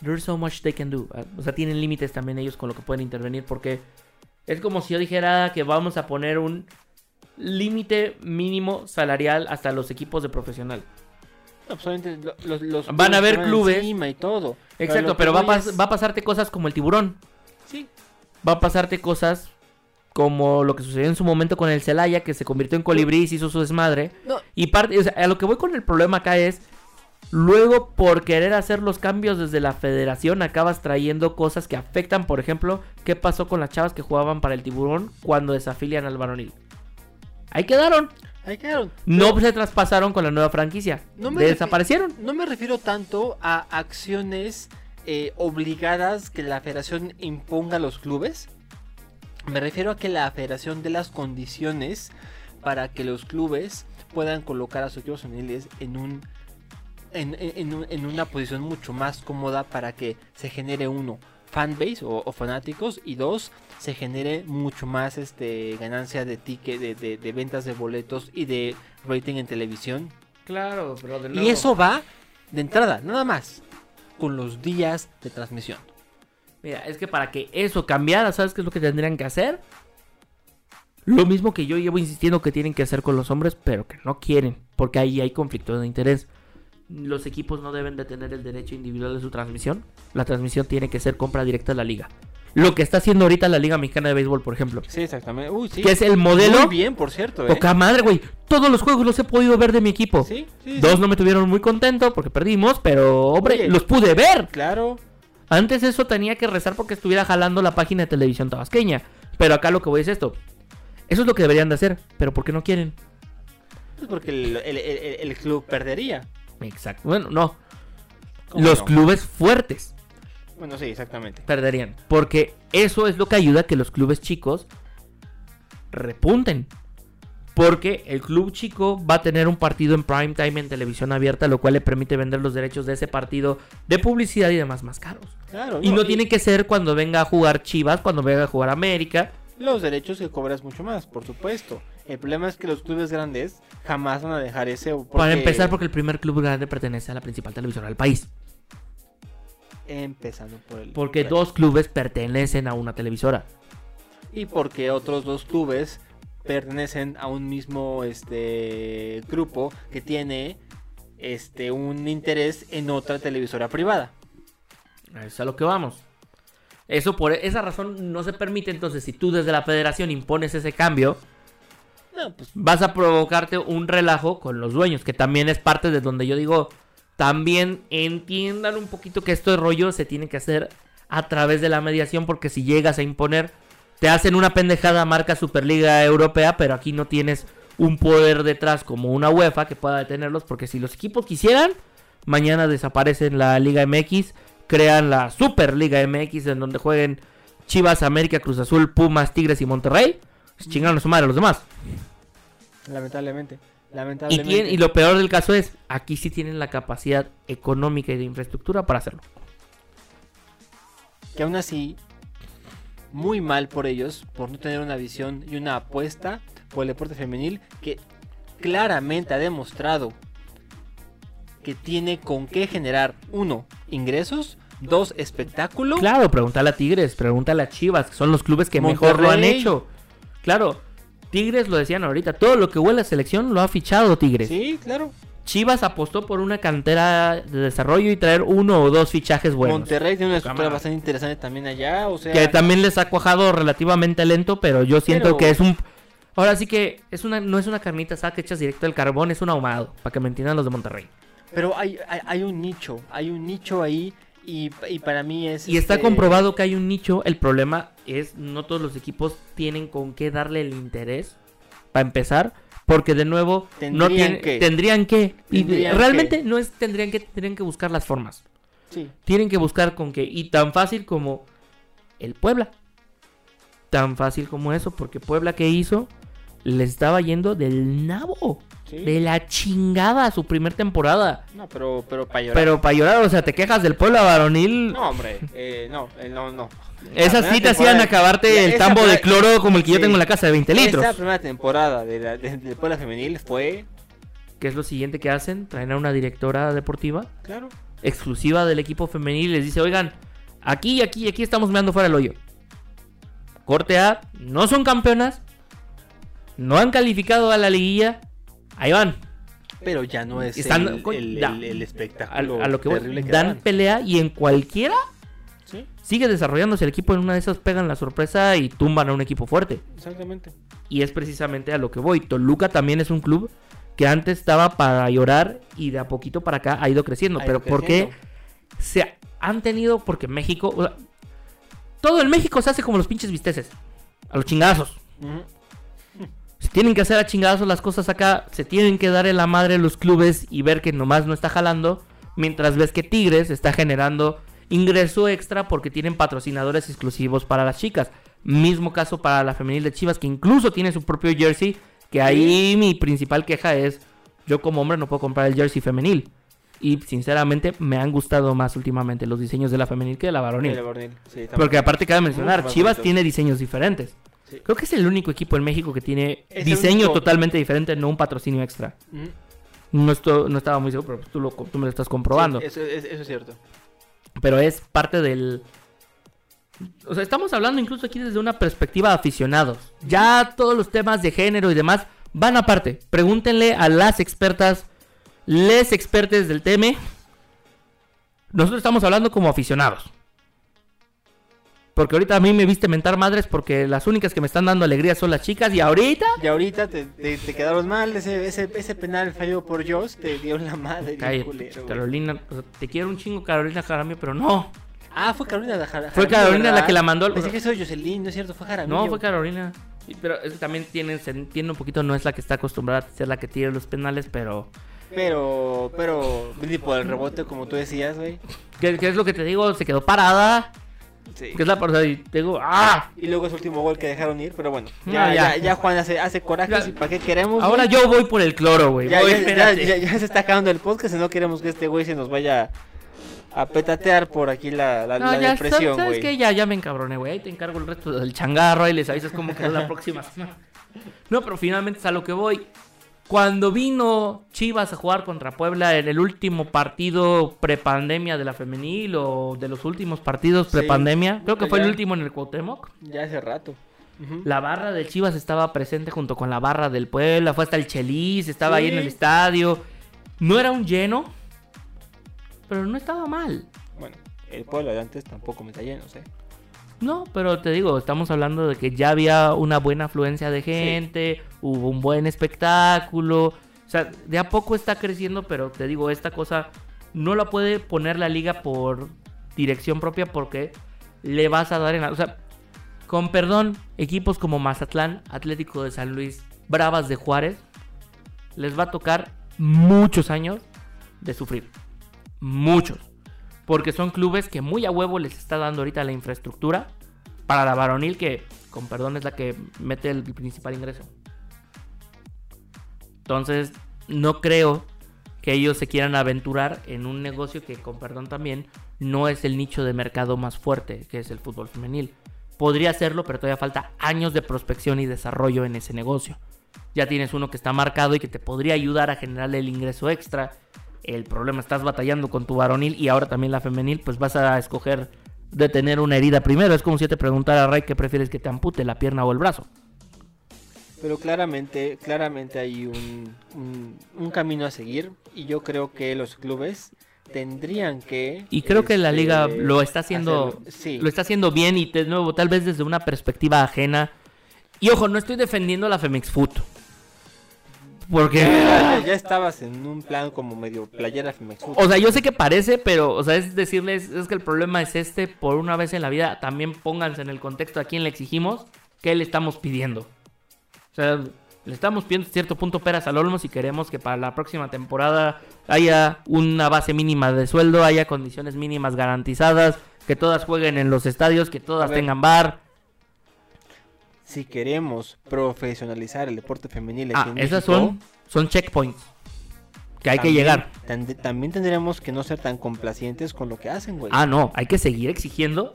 Speaker 1: there's so much they can do. O sea, tienen límites también ellos con lo que pueden intervenir porque es como si yo dijera que vamos a poner un límite mínimo salarial hasta los equipos de profesional.
Speaker 2: No, pues, los, los
Speaker 1: Van a haber clubes.
Speaker 2: encima y todo.
Speaker 1: Exacto,
Speaker 2: que
Speaker 1: pero va
Speaker 2: es-
Speaker 1: va a pasarte cosas como el tiburón.
Speaker 2: Sí,
Speaker 1: Va a pasarte cosas como lo que sucedió en su momento con el Celaya, que se convirtió en colibrí y se hizo su desmadre.
Speaker 2: no,
Speaker 1: Y parte, o sea, a lo que voy con el problema acá es, luego por querer hacer los cambios desde la federación, acabas trayendo cosas que afectan, por ejemplo, qué pasó con las chavas que jugaban para el tiburón cuando desafilian al varonil. Ahí quedaron.
Speaker 2: ahí quedaron.
Speaker 1: No se traspasaron con la nueva franquicia.
Speaker 2: No me
Speaker 1: Desaparecieron.
Speaker 2: No me refiero tanto a acciones eh, obligadas que la federación imponga a los clubes. Me refiero a que la federación dé las condiciones para que los clubes puedan colocar a sus equipos juveniles en un en, en- en un- en una posición mucho más cómoda para que se genere uno fanbase o, o fanáticos y dos se genere mucho más este ganancia de ticket de, de- de ventas de boletos y de rating en televisión
Speaker 1: Claro, pero de
Speaker 2: y eso va de entrada, nada más, con los días de transmisión.
Speaker 1: Mira, es que para que eso cambiara, ¿sabes qué es lo que tendrían que hacer? Lo mismo que yo llevo insistiendo que tienen que hacer con los hombres, pero que no quieren, porque ahí hay conflicto de interés. Los equipos no deben de tener el derecho individual de su transmisión. La transmisión tiene que ser compra directa de la liga. Lo que está haciendo ahorita la Liga Mexicana de Béisbol, por ejemplo.
Speaker 2: Sí, exactamente. Uy, sí.
Speaker 1: Que es el modelo.
Speaker 2: Muy bien, por cierto. ¿eh?
Speaker 1: Poca madre, güey. Todos los juegos los he podido ver de mi equipo.
Speaker 2: Sí, sí, sí.
Speaker 1: Dos no me tuvieron muy contento porque perdimos, pero hombre,
Speaker 2: Oye.
Speaker 1: los pude ver.
Speaker 2: Claro.
Speaker 1: Antes eso tenía que rezar porque estuviera jalando la página de televisión tabasqueña. Pero acá lo que voy es esto. Eso es lo que deberían de hacer. Pero ¿por qué no quieren?
Speaker 2: Pues porque el, el- el- el club perdería.
Speaker 1: Exacto. Bueno, no.
Speaker 2: ¿Cómo
Speaker 1: Los
Speaker 2: no?
Speaker 1: clubes fuertes
Speaker 2: Bueno, sí, exactamente.
Speaker 1: perderían. Porque eso es lo que ayuda a que los clubes chicos repunten. Porque el club chico va a tener un partido en prime time en televisión abierta, lo cual le permite vender los derechos de ese partido de publicidad y demás más caros.
Speaker 2: Claro.
Speaker 1: Y no tiene que ser cuando venga a jugar Chivas, cuando venga a jugar América.
Speaker 2: Los derechos que cobras mucho más, por supuesto. El problema es que los clubes grandes jamás van a dejar ese. porque-
Speaker 1: Para empezar, porque el primer club grande pertenece a la principal televisora del país.
Speaker 2: Empezando por el.
Speaker 1: Porque dos clubes pertenecen a una televisora.
Speaker 2: Y porque otros dos clubes pertenecen a un mismo este grupo que tiene este un interés en otra televisora privada.
Speaker 1: Es a lo que vamos. Eso por esa razón no se permite. Entonces, si tú desde la federación impones ese cambio,
Speaker 2: Pues
Speaker 1: vas a provocarte un relajo con los dueños, que también es parte de donde yo digo, también entiendan un poquito que esto de rollo se tiene que hacer a través de la mediación, porque si llegas a imponer, te hacen una pendejada marca Superliga Europea, pero aquí no tienes un poder detrás como una UEFA que pueda detenerlos, porque si los equipos quisieran, mañana desaparecen la Liga MX, crean la Superliga MX en donde jueguen Chivas, América, Cruz Azul, Pumas, Tigres y Monterrey. Pues Chingaron a su madre a los demás.
Speaker 2: lamentablemente,
Speaker 1: Y,
Speaker 2: lamentablemente.
Speaker 1: tienen- y lo peor del caso es, aquí sí tienen la capacidad económica y de infraestructura para hacerlo.
Speaker 2: que aún así muy mal por ellos por no tener una visión y una apuesta por el deporte femenil que claramente ha demostrado que tiene con qué generar uno ingresos, dos espectáculo.
Speaker 1: Claro, pregúntale a Tigres, pregúntale a Chivas, que son los clubes que mejor lo han hecho. Claro, Tigres lo decían ahorita, todo lo que huele a selección lo ha fichado Tigres.
Speaker 2: Sí, claro.
Speaker 1: Chivas apostó por una cantera de desarrollo y traer uno o dos fichajes buenos.
Speaker 2: Monterrey tiene una estructura bastante interesante también allá, o sea,
Speaker 1: Que también les ha cuajado relativamente lento, pero yo siento
Speaker 2: Pero-
Speaker 1: que es un... Ahora sí que es una, no es una carnita asada que echas directo del carbón, es un ahumado, para que me entiendan los de Monterrey.
Speaker 2: pero hay, hay, hay un nicho, hay un nicho ahí y, y para mí es
Speaker 1: Y está
Speaker 2: este,
Speaker 1: comprobado que hay un nicho. El problema es no todos los equipos tienen con qué darle el interés para empezar. Porque de nuevo no
Speaker 2: Tendrían
Speaker 1: tienen,
Speaker 2: que.
Speaker 1: tendrían que. Y
Speaker 2: Tendrían
Speaker 1: realmente
Speaker 2: que.
Speaker 1: no es tendrían que tendrían que buscar las formas.
Speaker 2: Sí,
Speaker 1: Tienen que buscar con qué. Y tan fácil como el Puebla. Tan fácil como eso. Porque Puebla que hizo. Le estaba yendo del nabo.
Speaker 2: sí.
Speaker 1: De la chingada su primer temporada.
Speaker 2: No, pero, pero para llorar.
Speaker 1: Pero para llorar, o sea, te quejas del Puebla varonil.
Speaker 2: No, hombre, eh, no, eh, no, no.
Speaker 1: Esas sí te hacían acabarte el
Speaker 2: esa
Speaker 1: tambo de cloro como el que yo tengo en la casa de 20 litros.
Speaker 2: Esta primera temporada de la, de, del Puebla Femenil fue,
Speaker 1: ¿Qué es lo siguiente que hacen? Traen a una directora deportiva
Speaker 2: claro,
Speaker 1: exclusiva del equipo femenil les dice, oigan, aquí aquí aquí estamos meando fuera el hoyo. Corte A, no son campeonas, no han calificado a la liguilla, ahí van.
Speaker 2: Pero ya no es
Speaker 1: Están-
Speaker 2: el, el-
Speaker 1: da-
Speaker 2: el- el
Speaker 1: A,
Speaker 2: espectáculo
Speaker 1: a lo que voy,
Speaker 2: terrible que
Speaker 1: dan pelea y en cualquiera
Speaker 2: Sí,
Speaker 1: sigue desarrollándose el equipo. En una de esas pegan la sorpresa y tumban a un equipo fuerte.
Speaker 2: exactamente.
Speaker 1: Y es precisamente a lo que voy. Toluca también es un club que antes estaba para llorar y de a poquito para acá ha ido creciendo.
Speaker 2: Ha
Speaker 1: Pero
Speaker 2: ido
Speaker 1: ¿por qué
Speaker 2: creciendo.
Speaker 1: se han tenido? Porque México... o sea, todo en México se hace como los pinches bisteces. A los chingazos. Se tienen que hacer a chingazos las cosas acá. Se tienen que dar en la madre los clubes y ver que nomás no está jalando. Mientras ves que Tigres está generando ingreso extra porque tienen patrocinadores exclusivos para las chicas. Mismo caso para la femenil de Chivas que incluso tiene su propio jersey. Que ahí mi principal queja es, yo como hombre no puedo comprar el jersey femenil. Y sinceramente me han gustado más últimamente los diseños de la femenil que de la varonil.
Speaker 2: Sí.
Speaker 1: Porque aparte cabe mencionar, Chivas tiene diseños diferentes.
Speaker 2: Sí.
Speaker 1: Creo que es el único equipo en México que tiene
Speaker 2: Es
Speaker 1: diseño totalmente diferente, no un patrocinio extra.
Speaker 2: Ujú.
Speaker 1: No, esto- no estaba muy seguro, pero tú, lo- tú me lo estás comprobando.
Speaker 2: Sí, eso, es, eso es cierto.
Speaker 1: Pero es parte del... O sea, estamos hablando incluso aquí desde una perspectiva de aficionados. Ya todos los temas de género y demás van aparte. Pregúntenle a las expertas, les expertes del tema. Nosotros estamos hablando como aficionados. Porque ahorita a mí me viste mentar madres porque las únicas que me están dando alegría son las chicas y ahorita...
Speaker 2: Y ahorita te, te- te quedaron mal. Ese, ese, ese penal falló por Joss. Te dio la madre.
Speaker 1: Cállate,
Speaker 2: culero.
Speaker 1: Carolina, o sea, te quiero un chingo Carolina Jaramillo, pero no.
Speaker 2: Ah, fue Carolina la Jara-
Speaker 1: Fue
Speaker 2: Jaramillo,
Speaker 1: Carolina la que la mandó
Speaker 2: Pensé que soy Jocelyn, no es cierto, fue Jaramillo.
Speaker 1: No, fue Carolina. Pero es que también tiene, se entiende un poquito, no es la que está acostumbrada a ser la que tira los penales, pero...
Speaker 2: Pero, pero, por el rebote, como tú decías, güey.
Speaker 1: ¿Qué, qué es lo que te digo? Se quedó parada.
Speaker 2: Sí.
Speaker 1: Que es la persona y digo, ¡ah!
Speaker 2: Y luego ese último gol que dejaron ir, pero bueno.
Speaker 1: No,
Speaker 2: Ya,
Speaker 1: ya.
Speaker 2: ya. Juan hace, hace corajes
Speaker 1: Ya.
Speaker 2: y para qué queremos.
Speaker 1: Ahora
Speaker 2: güey?
Speaker 1: yo voy por el cloro, güey.
Speaker 2: Ya,
Speaker 1: Voy,
Speaker 2: ya, se está acabando el podcast y no queremos que este güey se nos vaya a petatear por aquí la, la,
Speaker 1: No,
Speaker 2: la
Speaker 1: ya,
Speaker 2: depresión,
Speaker 1: ¿sabes
Speaker 2: güey.
Speaker 1: qué? Ya, ya me encabroné, güey. Ahí te encargo el resto del changarro, ahí les avisas cómo quedó la próxima semana. No, pero finalmente es a lo que voy. Cuando vino Chivas a jugar contra Puebla en el último partido prepandemia de la femenil o de los últimos partidos
Speaker 2: Sí.
Speaker 1: prepandemia, creo que fue el último en el Cuauhtémoc.
Speaker 2: Ya hace rato.
Speaker 1: La barra de Chivas estaba presente junto con la barra del Puebla, fue hasta el Chelis, estaba ahí en el estadio. No era un lleno, pero no estaba mal.
Speaker 2: Bueno, el pueblo de antes tampoco me está lleno, ¿sí?
Speaker 1: No, pero te digo, estamos hablando de que ya había una buena afluencia de gente, hubo un buen espectáculo. O sea, de a poco está creciendo, pero te digo, esta cosa no la puede poner la liga por dirección propia porque le vas a dar en la... O sea, con perdón, equipos como Mazatlán, Atlético de San Luis, Bravas de Juárez, les va a tocar muchos años de sufrir. Muchos. Porque son clubes que muy a huevo les está dando ahorita la infraestructura para la varonil, que con perdón es la que mete el principal ingreso. Entonces, no creo que ellos se quieran aventurar en un negocio que, con perdón también, no es el nicho de mercado más fuerte, que es el fútbol femenil. Podría hacerlo, pero todavía falta años de prospección y desarrollo en ese negocio. Ya tienes uno que está marcado y que te podría ayudar a generar el ingreso extra. El problema estás batallando con tu varonil y ahora también la femenil, pues vas a escoger de tener una herida primero. Es como si te preguntara, Ray, ¿qué prefieres que te ampute, la pierna o el brazo?
Speaker 2: Pero claramente, claramente hay un, un, un camino a seguir y yo creo que los clubes tendrían que...
Speaker 1: Y creo que la
Speaker 2: este,
Speaker 1: liga lo está haciendo.
Speaker 2: Sí.
Speaker 1: lo está haciendo bien y de nuevo, tal vez desde una perspectiva ajena. Y ojo, no estoy defendiendo a la Femex Foot. Porque...
Speaker 2: Ya, ya estabas en un plan como medio playera Food.
Speaker 1: O sea, yo sé que parece, pero, o sea, es decirles, es que el problema es este, por una vez en la vida, también pónganse en el contexto a quién le exigimos, qué le estamos pidiendo. O sea, le estamos pidiendo a cierto punto peras al olmo si queremos que para la próxima temporada haya una base mínima de sueldo, haya condiciones mínimas garantizadas, que todas jueguen en los estadios, que todas tengan bar.
Speaker 2: Si queremos profesionalizar el deporte femenil aquí
Speaker 1: Ah,
Speaker 2: en
Speaker 1: esas
Speaker 2: México,
Speaker 1: son, son checkpoints que hay que
Speaker 2: también-
Speaker 1: llegar.
Speaker 2: tan- también tendremos que no ser tan complacientes con lo que hacen, güey.
Speaker 1: Ah, no, hay que seguir exigiendo,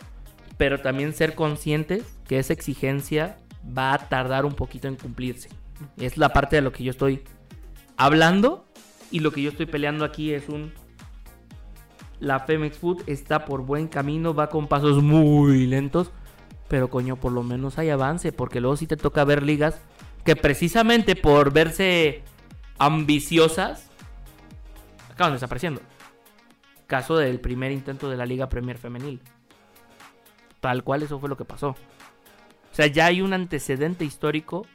Speaker 1: pero también ser conscientes que esa exigencia va a tardar un poquito en cumplirse. Es la parte de lo que yo estoy hablando y lo que yo estoy peleando aquí es un... La Femex Food está por buen camino, va con pasos muy lentos, pero coño, por lo menos hay avance, porque luego sí te toca ver ligas que precisamente por verse ambiciosas acaban desapareciendo. Caso del primer intento de la Liga Premier Femenil. Tal cual eso fue lo que pasó. O sea, ya hay un antecedente histórico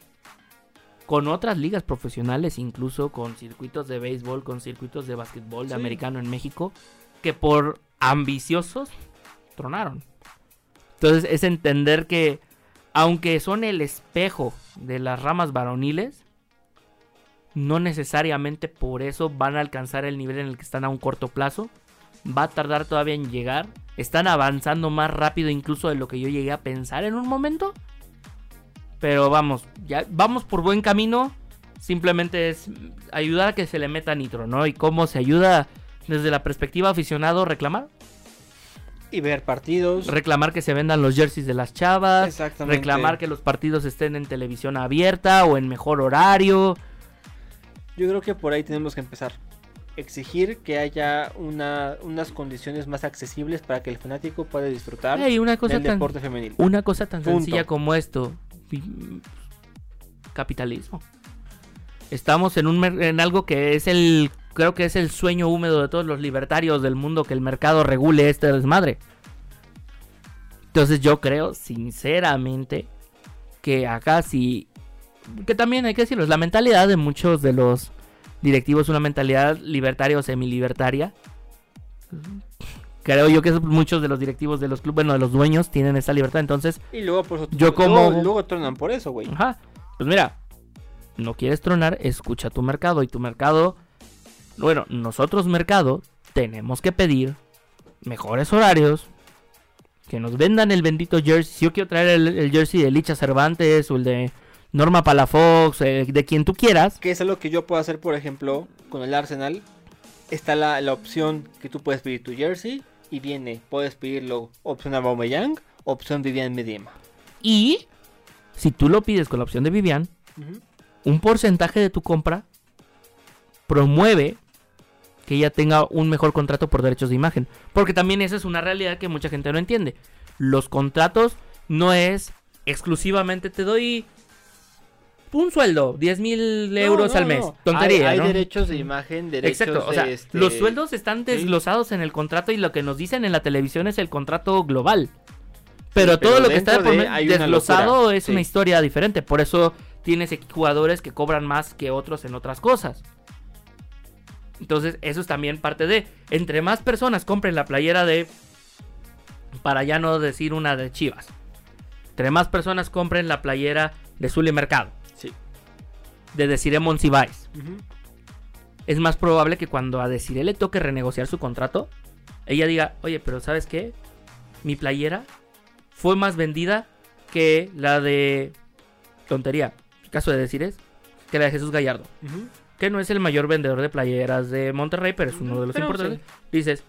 Speaker 1: con otras ligas profesionales, incluso con circuitos de béisbol, con circuitos de básquetbol, de
Speaker 2: Sí.
Speaker 1: americano en México, que por ambiciosos tronaron. Entonces es entender que, aunque son el espejo de las ramas varoniles, no necesariamente por eso van a alcanzar el nivel en el que están a un corto plazo. Va a tardar todavía en llegar. Están avanzando más rápido incluso de lo que yo llegué a pensar en un momento. Pero vamos, ya vamos por buen camino. Simplemente es ayudar a que se le meta nitro, ¿no? Y cómo se ayuda desde la perspectiva aficionado reclamar.
Speaker 2: Y ver partidos.
Speaker 1: Reclamar que se vendan los jerseys de las chavas.
Speaker 2: Exactamente.
Speaker 1: Reclamar que los partidos estén en televisión abierta o en mejor horario.
Speaker 2: Yo creo que por ahí tenemos que empezar. Exigir que haya una, unas condiciones más accesibles para que el fanático pueda disfrutar
Speaker 1: Ey, una cosa
Speaker 2: del
Speaker 1: tan,
Speaker 2: deporte femenil.
Speaker 1: una cosa tan
Speaker 2: Punto.
Speaker 1: sencilla como esto. Capitalismo. Estamos en un en algo que es el creo que es el sueño húmedo de todos los libertarios del mundo que el mercado regule este desmadre. Entonces yo creo sinceramente que acá sí que también hay que decirlo, es la mentalidad de muchos de los directivos una mentalidad libertaria o semilibertaria. Creo yo que muchos de los directivos de los clubes, bueno, de los dueños tienen esa libertad, entonces
Speaker 2: Y luego por eso
Speaker 1: Yo como-
Speaker 2: luego, luego tronan por eso, güey.
Speaker 1: Ajá. Pues mira, no quieres tronar, escucha tu mercado. Y tu mercado, bueno, nosotros mercado tenemos que pedir mejores horarios. Que nos vendan el bendito jersey. Si yo quiero traer el, el jersey de Licha Cervantes o el de Norma Palafox, eh, de quien tú quieras.
Speaker 2: Que es algo que yo puedo hacer, por ejemplo, con el Arsenal. Está la, la opción que tú puedes pedir tu jersey y viene, puedes pedirlo opción Aubameyang, opción Vivian Medema.
Speaker 1: Y si tú lo pides con la opción de Vivian, un porcentaje de tu compra promueve que ella tenga un mejor contrato por derechos de imagen. Porque también esa es una realidad que mucha gente no entiende. Los contratos no es exclusivamente te doy un sueldo, 10 mil euros al mes. Tontería,
Speaker 2: Hay, derechos de imagen, derechos
Speaker 1: Exacto, o sea,
Speaker 2: este-
Speaker 1: los sueldos están desglosados en el contrato y lo que nos dicen en la televisión es el contrato global. Pero
Speaker 2: pero
Speaker 1: todo lo que está por
Speaker 2: de una
Speaker 1: desglosado es
Speaker 2: sí.
Speaker 1: una historia diferente. Por eso tienes jugadores que cobran más que otros en otras cosas. Entonces, eso es también parte de. Entre más personas compren la playera de. Para ya no decir una de Chivas. Entre más personas compren la playera de Zully Mercado.
Speaker 2: Sí.
Speaker 1: De Desiree Monsiváis
Speaker 2: Ujú.
Speaker 1: es más probable que cuando a Desiree le toque renegociar su contrato, ella diga, oye, pero ¿sabes qué? Mi playera fue más vendida que la de... Tontería. El caso de Desiree, que la de Jesús Gallardo.
Speaker 2: Ujú.
Speaker 1: Que no es el mayor vendedor de playeras de Monterrey, pero es uno de los
Speaker 2: Pero
Speaker 1: importantes. Dices,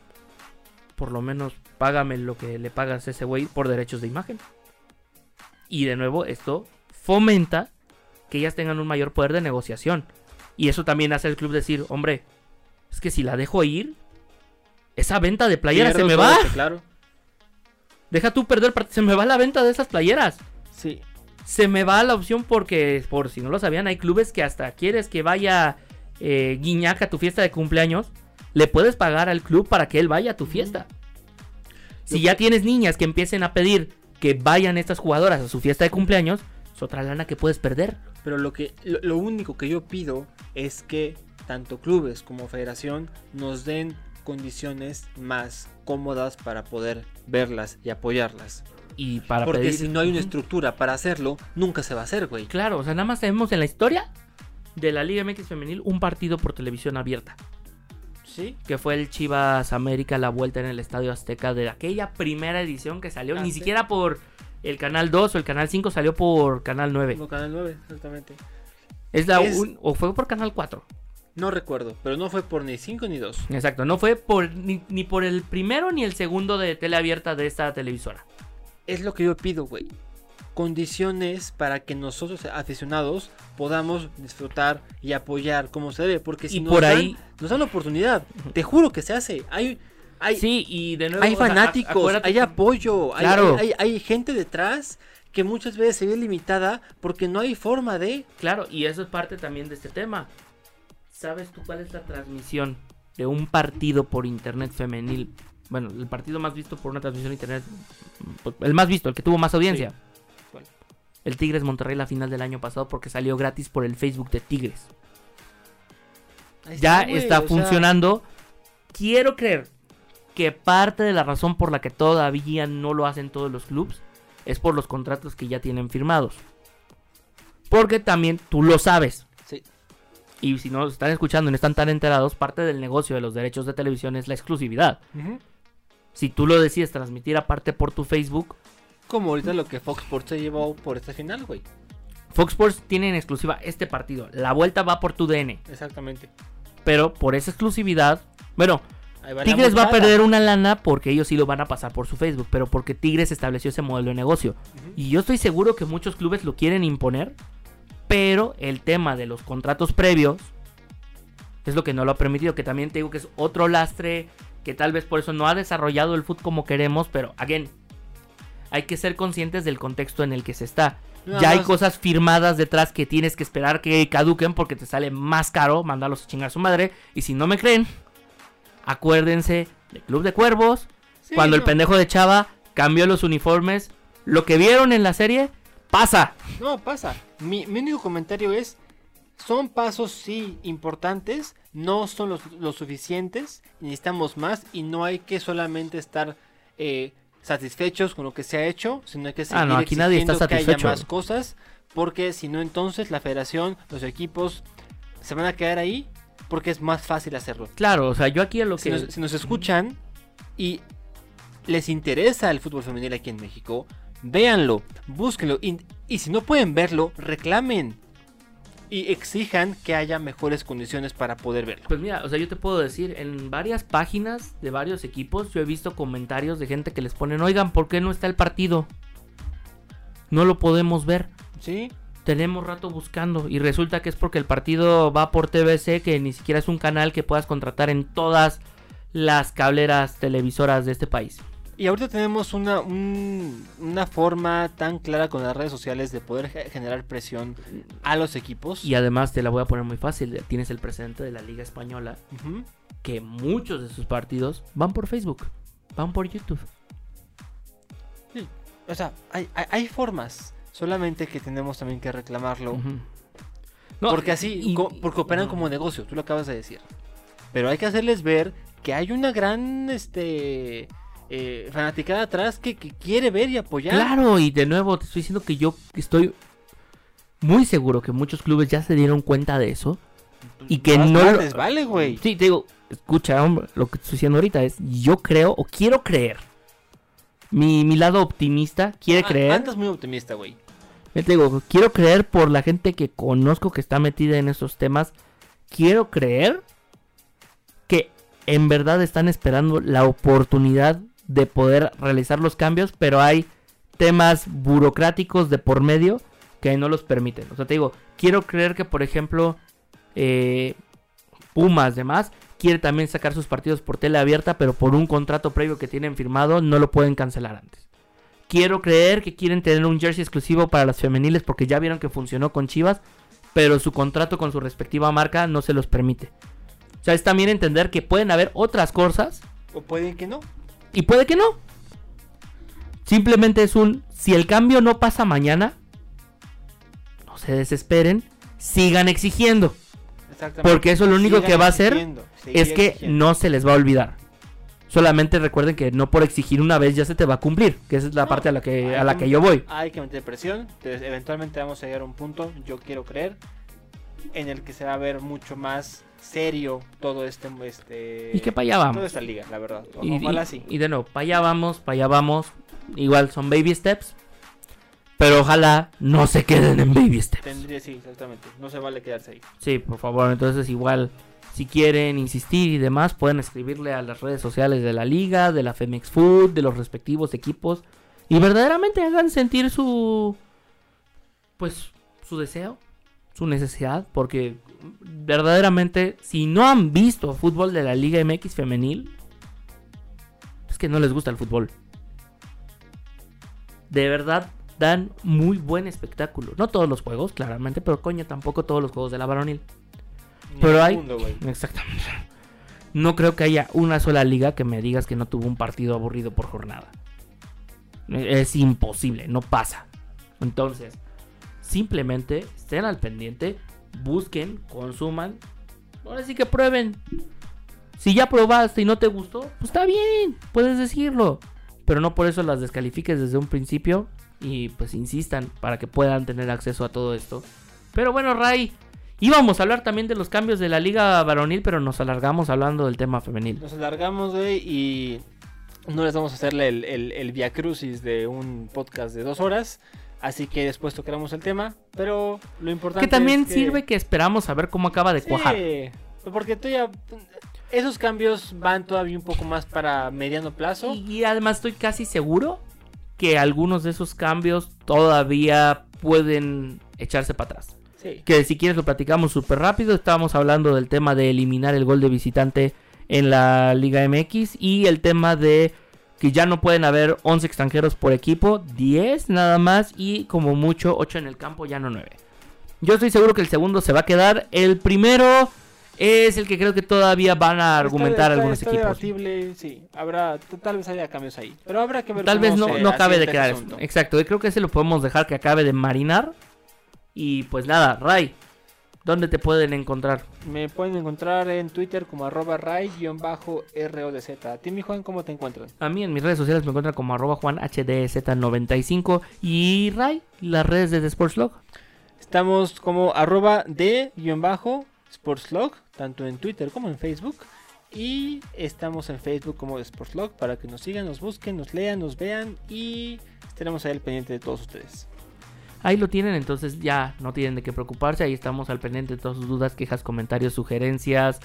Speaker 1: por lo menos págame lo que le pagas a ese güey por derechos de imagen. Y de nuevo, esto fomenta que ellas tengan un mayor poder de negociación. Y eso también hace al club decir, hombre, es que si la dejo ir, esa venta de playeras se me va.
Speaker 2: Claro.
Speaker 1: Deja tú perder, se me va la venta de esas playeras.
Speaker 2: Sí.
Speaker 1: Se me va la opción porque, por si no lo sabían, hay clubes que hasta quieres que vaya eh, Guiñac a tu fiesta de cumpleaños, le puedes pagar al club para que él vaya a tu fiesta. Si ya
Speaker 2: que-
Speaker 1: tienes niñas que empiecen a pedir que vayan estas jugadoras a su fiesta de cumpleaños, es otra lana que puedes perder.
Speaker 2: Pero lo que lo, lo único que yo pido es que tanto clubes como federación nos den condiciones más cómodas para poder verlas y apoyarlas.
Speaker 1: Y para
Speaker 2: Porque
Speaker 1: pedir-
Speaker 2: si no hay una estructura para hacerlo, nunca se va a hacer, güey.
Speaker 1: Claro, o sea, nada más tenemos en la historia de la Liga MX Femenil un partido por televisión abierta.
Speaker 2: Sí.
Speaker 1: que fue el Chivas América la vuelta en el Estadio Azteca de aquella primera edición que salió ni siquiera por el canal 2 o el canal 5 salió por canal 9.
Speaker 2: No, Canal 9, exactamente.
Speaker 1: Es la
Speaker 2: es-
Speaker 1: un- o fue por canal 4.
Speaker 2: No recuerdo, pero no fue por ni 5 ni 2.
Speaker 1: Exacto, no fue por ni, ni por el primero ni el segundo de tele abierta de esta televisora.
Speaker 2: Es lo que yo pido, güey. Condiciones para que nosotros aficionados podamos disfrutar y apoyar como se debe. Porque si
Speaker 1: Y
Speaker 2: nos,
Speaker 1: por
Speaker 2: dan,
Speaker 1: ahí-
Speaker 2: nos dan la oportunidad, te juro que se hace. Hay, hay,
Speaker 1: sí, y de nuevo
Speaker 2: hay
Speaker 1: o sea, a-
Speaker 2: fanáticos, hay apoyo, hay-
Speaker 1: Claro.
Speaker 2: hay, hay- hay gente detrás que muchas veces se ve limitada porque no hay forma de...
Speaker 1: Claro, y eso es parte también de este tema. ¿Sabes tú cuál es la transmisión de un partido por internet femenil? Bueno, el partido más visto por una transmisión de internet, pues, el más visto, el que tuvo más audiencia. El Tigres Monterrey la final del año pasado porque salió gratis por el Facebook de Tigres.
Speaker 2: Ahí
Speaker 1: ya está
Speaker 2: sea,
Speaker 1: funcionando. Quiero creer que parte de la razón por la que todavía no lo hacen todos los clubes es por los contratos que ya tienen firmados. Porque también tú lo sabes.
Speaker 2: Sí.
Speaker 1: Y si no están escuchando y no están tan enterados, parte del negocio de los derechos de televisión es la exclusividad.
Speaker 2: Ujú.
Speaker 1: Si tú lo decides transmitir aparte por tu Facebook,
Speaker 2: Como ahorita lo que Fox Sports se llevó por esta final, güey.
Speaker 1: Fox Sports tiene en exclusiva este partido. La vuelta va por tu DN.
Speaker 2: Exactamente.
Speaker 1: Pero por esa exclusividad, bueno, Tigres va a perder una lana porque ellos sí lo van a pasar por su Facebook, pero porque Tigres estableció ese modelo de negocio. Y yo estoy seguro que muchos clubes lo quieren imponer, pero el tema de los contratos previos es lo que no lo ha permitido, que también te digo que es otro lastre, que tal vez por eso no ha desarrollado el fútbol como queremos, pero again, hay que ser conscientes del contexto en el que se está.
Speaker 2: Nada
Speaker 1: ya hay cosas firmadas detrás que tienes que esperar que caduquen porque te sale más caro mandarlos a chingar a su madre. Y si no me creen, acuérdense del Club de Cuervos,
Speaker 2: Sí,
Speaker 1: cuando el pendejo de Chava cambió los uniformes. Lo que vieron en la serie pasa.
Speaker 2: No, pasa. Mi, mi único comentario es, son pasos, sí, importantes, no son los, los suficientes, necesitamos más y no hay que solamente estar eh, satisfechos con lo que se ha hecho, sino hay que seguir
Speaker 1: Ah, no, aquí nadie está
Speaker 2: exigiendo que haya más cosas, porque si no entonces la federación, los equipos se van a quedar ahí porque es más fácil hacerlo.
Speaker 1: Claro, o sea, yo aquí a lo
Speaker 2: Si
Speaker 1: que...
Speaker 2: nos, si nos escuchan y les interesa el fútbol femenil aquí en México, véanlo, búsquenlo y, y si no pueden verlo, reclamen y exijan que haya mejores condiciones para poder verlo.
Speaker 1: Pues mira, o sea, yo te puedo decir, en varias páginas de varios equipos, yo he visto comentarios de gente que les ponen, oigan, ¿por qué no está el partido? No lo podemos ver.
Speaker 2: ¿Sí?
Speaker 1: Tenemos rato buscando y resulta que es porque el partido va por TBC, que ni siquiera es un canal que puedas contratar en todas las cableras televisoras de este país.
Speaker 2: Y ahorita tenemos una, un- una forma tan clara con las redes sociales de poder ge- generar presión a los equipos.
Speaker 1: Y además te la voy a poner muy fácil, tienes el precedente de la Liga Española, que muchos de sus partidos van por Facebook, van por YouTube.
Speaker 2: O sea, hay, hay- hay formas, solamente que tenemos también que reclamarlo.
Speaker 1: No,
Speaker 2: porque así,
Speaker 1: y-
Speaker 2: co- porque operan
Speaker 1: no.
Speaker 2: como negocio, tú lo acabas de decir. Pero hay que hacerles ver que hay una gran este eh, fanaticada atrás que, que quiere ver y apoyar.
Speaker 1: Claro, y de nuevo te estoy diciendo que yo estoy muy seguro que muchos clubes ya se dieron cuenta de eso. y que
Speaker 2: Más
Speaker 1: no
Speaker 2: les vale, güey.
Speaker 1: Sí, te digo, escucha, hombre, lo que estoy diciendo ahorita es, yo creo o quiero creer. Mi, mi lado optimista quiere
Speaker 2: Ah,
Speaker 1: creer.
Speaker 2: Andas muy optimista, güey.
Speaker 1: Te digo, quiero creer por la gente que conozco que está metida en esos temas. Quiero creer que en verdad están esperando la oportunidad de poder realizar los cambios, pero hay temas burocráticos de por medio que no los permiten. O sea, te digo, quiero creer que, por ejemplo, eh, Pumas, demás, quiere también sacar sus partidos por tele abierta, pero por un contrato previo que tienen firmado no lo pueden cancelar antes. Quiero creer que quieren tener un jersey exclusivo para las femeniles porque ya vieron que funcionó con Chivas, pero su contrato con su respectiva marca no se los permite. O sea, es también entender que pueden haber otras cosas
Speaker 2: O pueden que no.
Speaker 1: Y puede que no. Simplemente es un, si el cambio no pasa mañana, no se desesperen, sigan exigiendo.
Speaker 2: Exactamente.
Speaker 1: Porque eso lo único
Speaker 2: Sigan
Speaker 1: que va a hacer Es que
Speaker 2: exigiendo.
Speaker 1: no se les va a olvidar. Solamente recuerden que no por exigir una vez ya se te va a cumplir, que esa es la
Speaker 2: No,
Speaker 1: parte a la que, a la
Speaker 2: que-
Speaker 1: que yo voy.
Speaker 2: Hay que meter presión. entonces, eventualmente vamos a llegar a un punto, yo quiero creer, en el que se va a ver mucho más serio todo este. este
Speaker 1: Y que para allá
Speaker 2: Toda
Speaker 1: vamos.
Speaker 2: esta liga, la verdad. O-
Speaker 1: Y,
Speaker 2: Ojalá
Speaker 1: y-
Speaker 2: sí.
Speaker 1: y de nuevo, para allá vamos, para allá vamos. Igual son baby steps. Pero ojalá no se queden en baby steps.
Speaker 2: Tendría, sí, exactamente. No se vale quedarse ahí.
Speaker 1: Sí, por favor. Entonces igual, si quieren insistir y demás, pueden escribirle a las redes sociales de la liga, de la Femex Food, de los respectivos equipos. Y verdaderamente hagan sentir su... Pues su deseo, su necesidad. Porque verdaderamente, si no han visto fútbol de la Liga MX femenil, es que no les gusta el fútbol. De verdad, dan muy buen espectáculo. No todos los juegos, claramente, pero coño, tampoco todos los juegos de la varonil. Pero hay... Exactamente. No creo que haya una sola liga que me digas que no tuvo un partido aburrido por jornada. Es imposible, no pasa. Entonces, simplemente estén al pendiente, busquen, consuman. Ahora sí que prueben. Si ya probaste y no te gustó, pues está bien, puedes decirlo. Pero no por eso las descalifiques desde un principio y pues insistan para que puedan tener acceso a todo esto. Pero bueno, Ray, íbamos a hablar también de los cambios de la liga varonil, pero nos alargamos hablando del tema femenil.
Speaker 2: Nos alargamos, güey, y no les vamos a hacerle el, el, el via crucis de un podcast de dos horas. Así que después tocaremos el tema. Pero lo importante
Speaker 1: Que también
Speaker 2: es que...
Speaker 1: sirve que esperamos a ver cómo acaba de
Speaker 2: Sí,
Speaker 1: cuajar.
Speaker 2: porque tú ya... Esos cambios van todavía un poco más para mediano plazo.
Speaker 1: Y, y además estoy casi seguro que algunos de esos cambios todavía pueden echarse para atrás.
Speaker 2: Sí.
Speaker 1: Que si quieres lo platicamos súper rápido. Estábamos hablando del tema de eliminar el gol de visitante en la Liga MX y el tema de que ya no pueden haber 11 extranjeros por equipo, 10 nada más y como mucho 8 en el campo, ya no 9. Yo estoy seguro que el segundo se va a quedar. El primero es el que creo que todavía van a argumentar
Speaker 2: Está- está-
Speaker 1: algunos
Speaker 2: está
Speaker 1: equipos.
Speaker 2: debatible, sí. Habrá, tal vez haya cambios ahí. Pero habrá que ver
Speaker 1: Tal vez no,
Speaker 2: se
Speaker 1: no cabe de quedar. Exacto, creo que ese lo podemos dejar que acabe de marinar. Y pues nada, Ray, ¿dónde te pueden encontrar?
Speaker 2: Me pueden encontrar en Twitter como arroba ray-rodz. A ti, mi Juan, ¿cómo te encuentran?
Speaker 1: A mí en mis redes sociales me encuentran como arroba juanhdz95 y Ray, las redes de The Sports Log.
Speaker 2: Estamos como arroba de-sportslog, tanto en Twitter como en Facebook. Y estamos en Facebook como Sportslog para que nos sigan, nos busquen, nos lean, nos vean y estaremos ahí al pendiente de todos ustedes.
Speaker 1: Ahí lo tienen, entonces ya no tienen de qué preocuparse. Ahí estamos al pendiente de todas sus dudas, quejas, comentarios, sugerencias,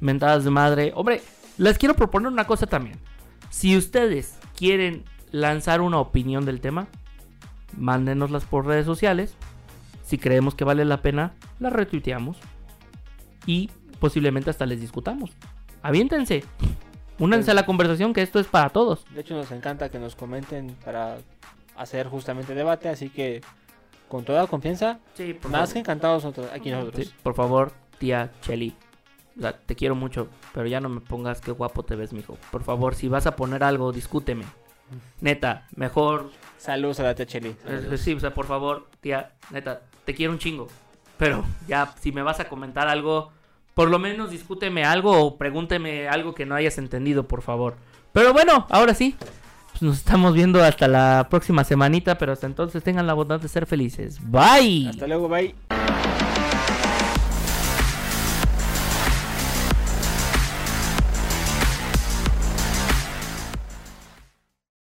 Speaker 1: mentadas de madre. Hombre, les quiero proponer una cosa también. Si ustedes quieren lanzar una opinión del tema, mándenoslas por redes sociales. Si creemos que vale la pena, la retuiteamos. Y posiblemente hasta les discutamos. Aviéntense. Únanse a la conversación que esto es para todos.
Speaker 2: De hecho, nos encanta que nos comenten para hacer justamente debate, así que con toda confianza,
Speaker 1: Sí, por
Speaker 2: más que encantados nosotros, aquí nosotros.
Speaker 1: Sí, por favor, tía Cheli. O sea, te quiero mucho, pero ya no me pongas qué guapo te ves, mijo. Por favor, si vas a poner algo, discúteme. Neta, mejor.
Speaker 2: Saludos a la tía Cheli.
Speaker 1: eh, sí, o sea, por favor, tía, neta, te quiero un chingo. Pero ya, si me vas a comentar algo, por lo menos discúteme algo o pregúnteme algo que no hayas entendido, por favor. Pero bueno, ahora sí. Pues nos estamos viendo hasta la próxima semanita, pero hasta entonces tengan la bondad de ser felices. Bye.
Speaker 2: Hasta luego, bye.